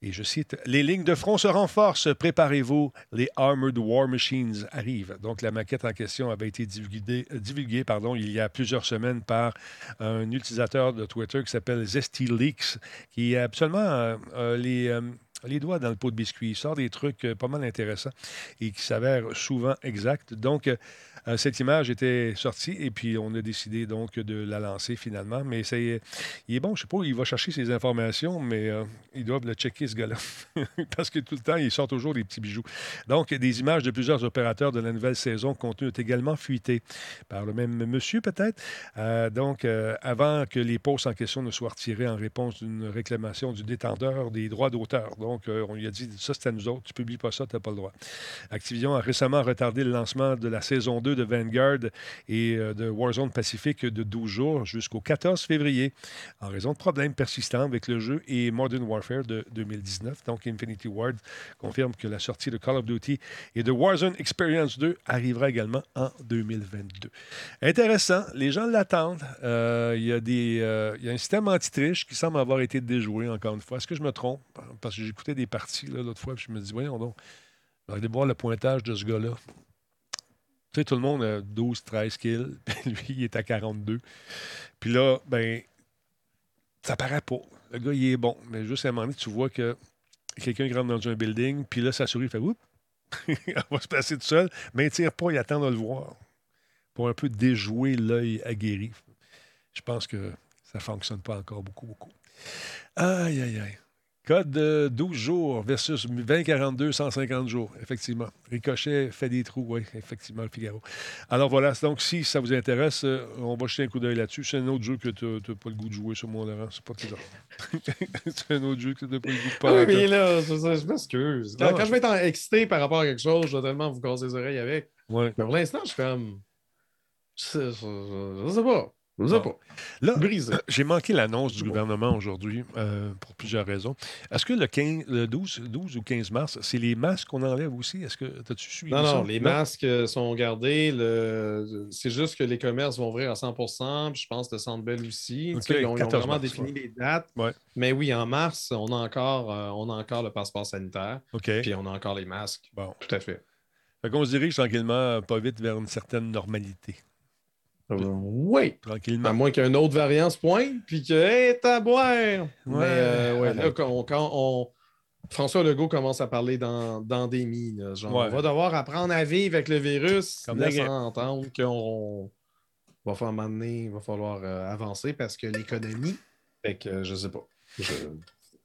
et je cite, Les lignes de front se renforcent, préparez-vous, les Armored War Machines arrivent. Donc la maquette en question avait été divulguée, divulguée pardon, il y a plusieurs semaines par un utilisateur de Twitter qui s'appelle Zesty Leaks, qui a absolument euh, euh, les, euh, les doigts dans le pot de biscuit. Il sort des trucs pas mal intéressants et qui s'avèrent souvent exacts. Donc, euh, cette image était sortie et puis on a décidé donc de la lancer finalement. Mais c'est, il est bon, je sais pas, il va chercher ses informations, mais euh, ils doivent le checker ce gars-là. Parce que tout le temps, il sort toujours des petits bijoux. Donc, des images de plusieurs opérateurs de la nouvelle saison contenues ont également fuité par le même monsieur peut-être. Euh, donc, avant que les posts en question ne soient retirés en réponse d'une réclamation du détenteur des droits d'auteur. Donc, on lui a dit, ça c'est à nous autres, tu publies pas ça, tu n'as pas le droit. Activision a récemment retardé le lancement de la saison 2 de Vanguard et euh, de Warzone Pacific de 12 jours jusqu'au 14 février en raison de problèmes persistants avec le jeu et Modern Warfare de 2019. Donc, Infinity Ward confirme que la sortie de Call of Duty et de Warzone Experience 2 arrivera également en 2022. Intéressant, les gens l'attendent. Euh, il y, euh, y a un système anti-triche qui semble avoir été déjoué encore une fois. Est-ce que je me trompe? Parce que j'écoutais des parties l'autre fois, et je me dis, voyons donc, aller voir le pointage de ce gars-là tout le monde a 12, 13 kills, puis lui, il est à 42. Puis là, ben, ça paraît pas. Le gars, il est bon. Mais juste à un moment donné, tu vois que quelqu'un rentre dans un building, puis là, sa souris fait Oups! Elle va se placer tout seul, mais il tire pas, il attend de le voir pour un peu déjouer l'œil aguerri. Je pense que ça fonctionne pas encore beaucoup, beaucoup. Aïe, aïe, aïe. Code de 12 jours versus 2042, 150 jours, effectivement. Ricochet fait des trous, oui, effectivement, le Figaro. Alors voilà, donc si ça vous intéresse, euh, on va jeter un coup d'œil là-dessus. C'est un autre jeu que tu n'as pas le goût de jouer sur mon Laurent. C'est pas C'est un autre jeu que tu n'as pas le goût de parler. Oui, mais là, je m'excuse. Quand, quand, je vais être excité par rapport à quelque chose, je vais tellement vous casser les oreilles avec. Ouais. Mais pour l'instant, je suis comme. Je je sais pas. Je sais pas. Là, j'ai manqué l'annonce du gouvernement aujourd'hui euh, pour plusieurs raisons. Est-ce que le, 15, le 12, 12, ou 15 mars, c'est les masques qu'on enlève aussi? Est-ce que as-tu suivi non? Non, les masques sont gardés. Le... C'est juste que les commerces vont ouvrir à 100 Je pense que le Centre Bell aussi. ils, ont, vraiment défini les dates. Mais oui, en mars, on a encore, euh, on a encore le passeport sanitaire. Puis on a encore les masques. Bon. Tout à fait. Fait qu'on se dirige tranquillement, pas vite, vers une certaine normalité. Euh, oui. Tranquillement. À moins qu'un autre variant se pointe, puis que, hé, t'as boire. Mais euh, ouais, là, quand, on, François Legault commence à parler d'endémie. Genre, on va devoir apprendre à vivre avec le virus, Comme laissant entendre qu'on va falloir m'amener, il va falloir euh, avancer parce que l'économie, fait que je sais pas. Je...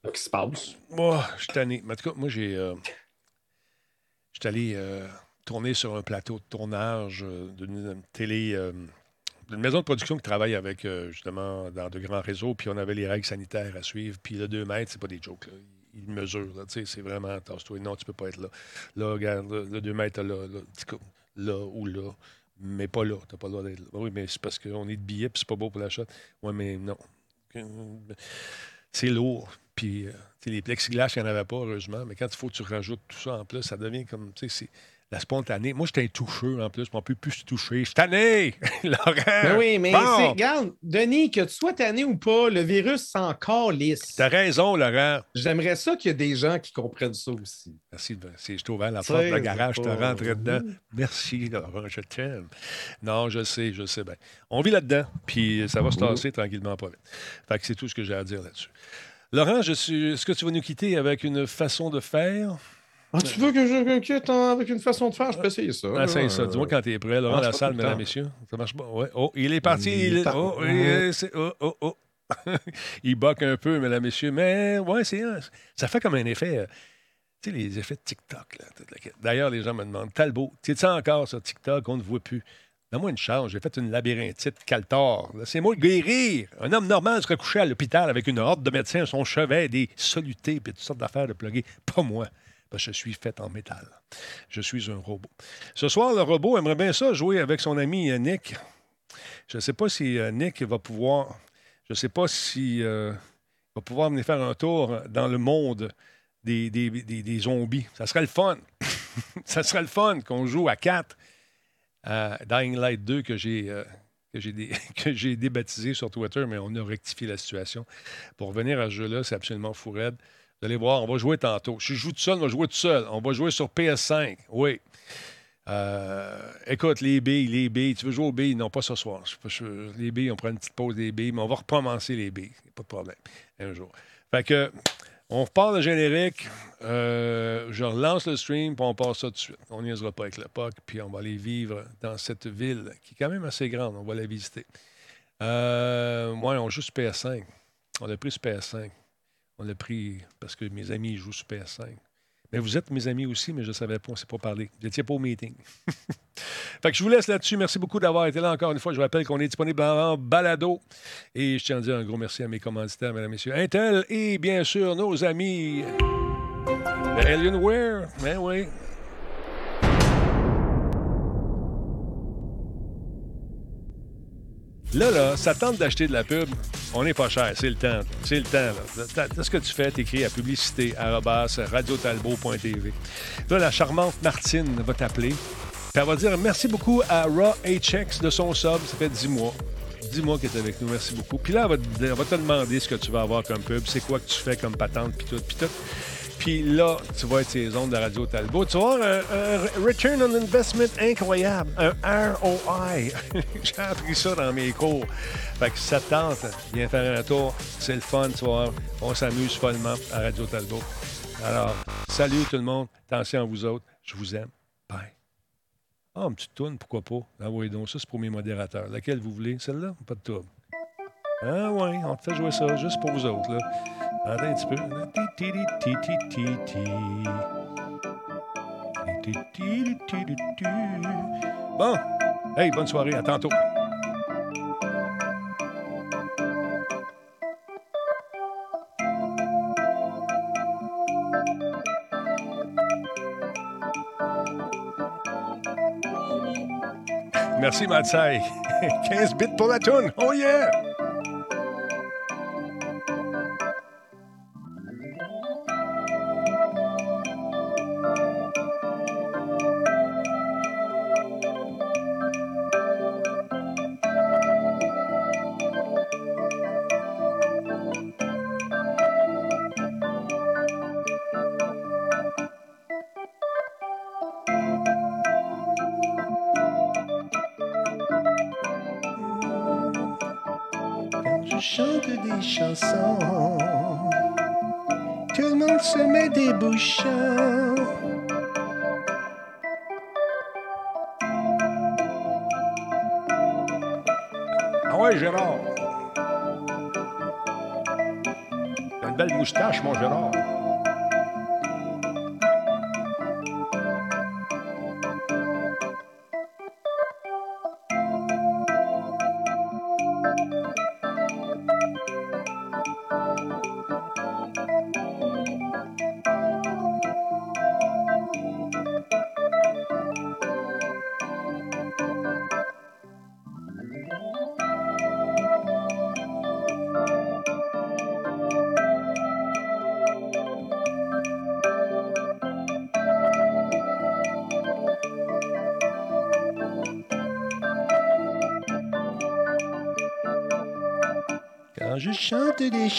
Qu'est-ce qui se passe? Moi, je suis tanné. En tout cas, moi, j'ai. Euh, je suis allé tourner sur un plateau de tournage d'une télé. D'une maison de production qui travaille avec, justement, dans de grands réseaux, puis on avait les règles sanitaires à suivre. Puis le 2 mètres, c'est pas des jokes. Là. Ils mesurent, c'est vraiment, tasse-toi. Non, tu peux pas être là. Là, regarde, le 2 mètres, là, là, là ou là mais pas là. Tu n'as pas le droit d'être là. Oui, mais c'est parce qu'on est de billets puis c'est pas beau pour la shot. Oui, mais non. C'est lourd. Puis, euh, les plexiglas, il n'y en avait pas, heureusement. Mais quand il faut que tu rajoutes tout ça en plus, ça devient comme, tu sais, la spontanée. Moi, j'étais un toucheux en plus. On ne peut plus se toucher. Je suis tanné, Laurent. Ben oui, mais regarde, Denis, que tu sois tanné ou pas, le virus, c'est encore lisse. T'as raison, Laurent. J'aimerais ça qu'il y ait des gens qui comprennent ça aussi. Merci. Si je ouvert la porte du garage, je te rentrais dedans. Merci, Laurent, je t'aime. Non, je sais, je sais bien. On vit là-dedans, puis ça va se tasser tranquillement pas vite. Fait que c'est tout ce que j'ai à dire là-dessus. Laurent, je suis... est-ce que tu vas nous quitter avec une façon de faire? Ah, tu veux que je quitte avec une façon de faire? Je peux essayer ça. Ah, essaye ça. Dis-moi quand tu es prêt. Laurent la salle, mesdames, messieurs. Ça marche pas? Ouais. Oh, il est parti. Il, Oh, il... oh, oh, oh. il boque un peu, mesdames, messieurs. Mais ouais, c'est ça fait comme un effet. Euh, tu sais, les effets de TikTok. D'ailleurs, les gens me demandent Talbot, tu es encore sur TikTok? On ne voit plus. Donne-moi une chance. J'ai fait une labyrinthite caltor. C'est moi guérir. Un homme normal serait couché à l'hôpital avec une horde de médecins à son chevet, des solutés et toutes sortes d'affaires de plugger. Pas moi que je suis fait en métal. Je suis un robot. Ce soir, le robot aimerait bien ça jouer avec son ami euh, Nick. Je ne sais pas si euh, Nick va pouvoir. Je ne sais pas si euh, va pouvoir venir faire un tour dans le monde des, des, zombies. Ça serait le fun. ça serait le fun qu'on joue à quatre à Dying Light 2 que j'ai. que j'ai débaptisé sur Twitter, mais on a rectifié la situation. Pour revenir à ce jeu-là, c'est absolument fou raide. Vous allez voir, on va jouer tantôt. Si je joue tout seul, on va jouer tout seul. On va jouer sur PS5. Oui. Euh, écoute, les billes, les billes. Tu veux jouer aux billes? Non, pas ce soir. les billes, on prend une petite pause des billes, mais on va recommencer les billes. Pas de problème. Un jour. Fait que, on repart le générique. Euh, je relance le stream, puis on passe ça tout de suite. On n'y pas avec le POC, puis on va aller vivre dans cette ville qui est quand même assez grande. On va la visiter. Euh, ouais, on joue sur PS5. On a pris sur PS5. On l'a pris parce que mes amis jouent sur PS5. Mais vous êtes mes amis aussi, mais je ne savais pas, on ne s'est pas parlé. Vous n'étiez pas au meeting. fait que je vous laisse là-dessus. Merci beaucoup d'avoir été là encore une fois. Je vous rappelle qu'on est disponible en balado. Et je tiens à dire un gros merci à mes commanditaires, mesdames messieurs. Intel et bien sûr nos amis Alienware. Ben oui. Là, là, ça tente d'acheter de la pub. On n'est pas cher. C'est le temps. C'est le temps. Là. ce que tu fais, t'écris à publicité radiotalbo.tv. Là, la charmante Martine va t'appeler. Elle va dire merci beaucoup à Raw HX de son sub. Ça fait 10 mois. 10 mois qu'elle est avec nous. Merci beaucoup. Puis là, elle va, te demander ce que tu vas avoir comme pub. C'est quoi que tu fais comme patente, puis tout, puis tout. Puis là, tu vas être ces ondes de Radio Talbot. Tu avoir un, Return on Investment incroyable, un ROI. J'ai appris ça dans mes cours. Fait que ça te tente, viens faire un tour. C'est le fun, tu vois. On s'amuse follement à Radio Talbot. Alors, salut tout le monde. Attention à vous autres. Je vous aime. Bye. Ah, une petite tourne, pourquoi pas? Envoyez donc ça, c'est pour mes modérateurs. Laquelle vous voulez? Celle-là? Pas de trouble. Ah oui, on te fait jouer ça juste pour vous autres. Là. Attends un petit peu. Bon. Hey, bonne soirée. À tantôt. Merci, Matsai. 15 bits pour la toune. Oh yeah!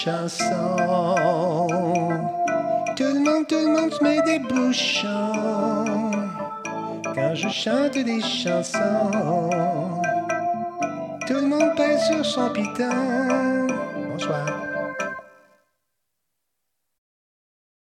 Chansons. Tout le monde, tout le monde se met des bouchons. Quand je chante des chansons, tout le monde pèse sur son.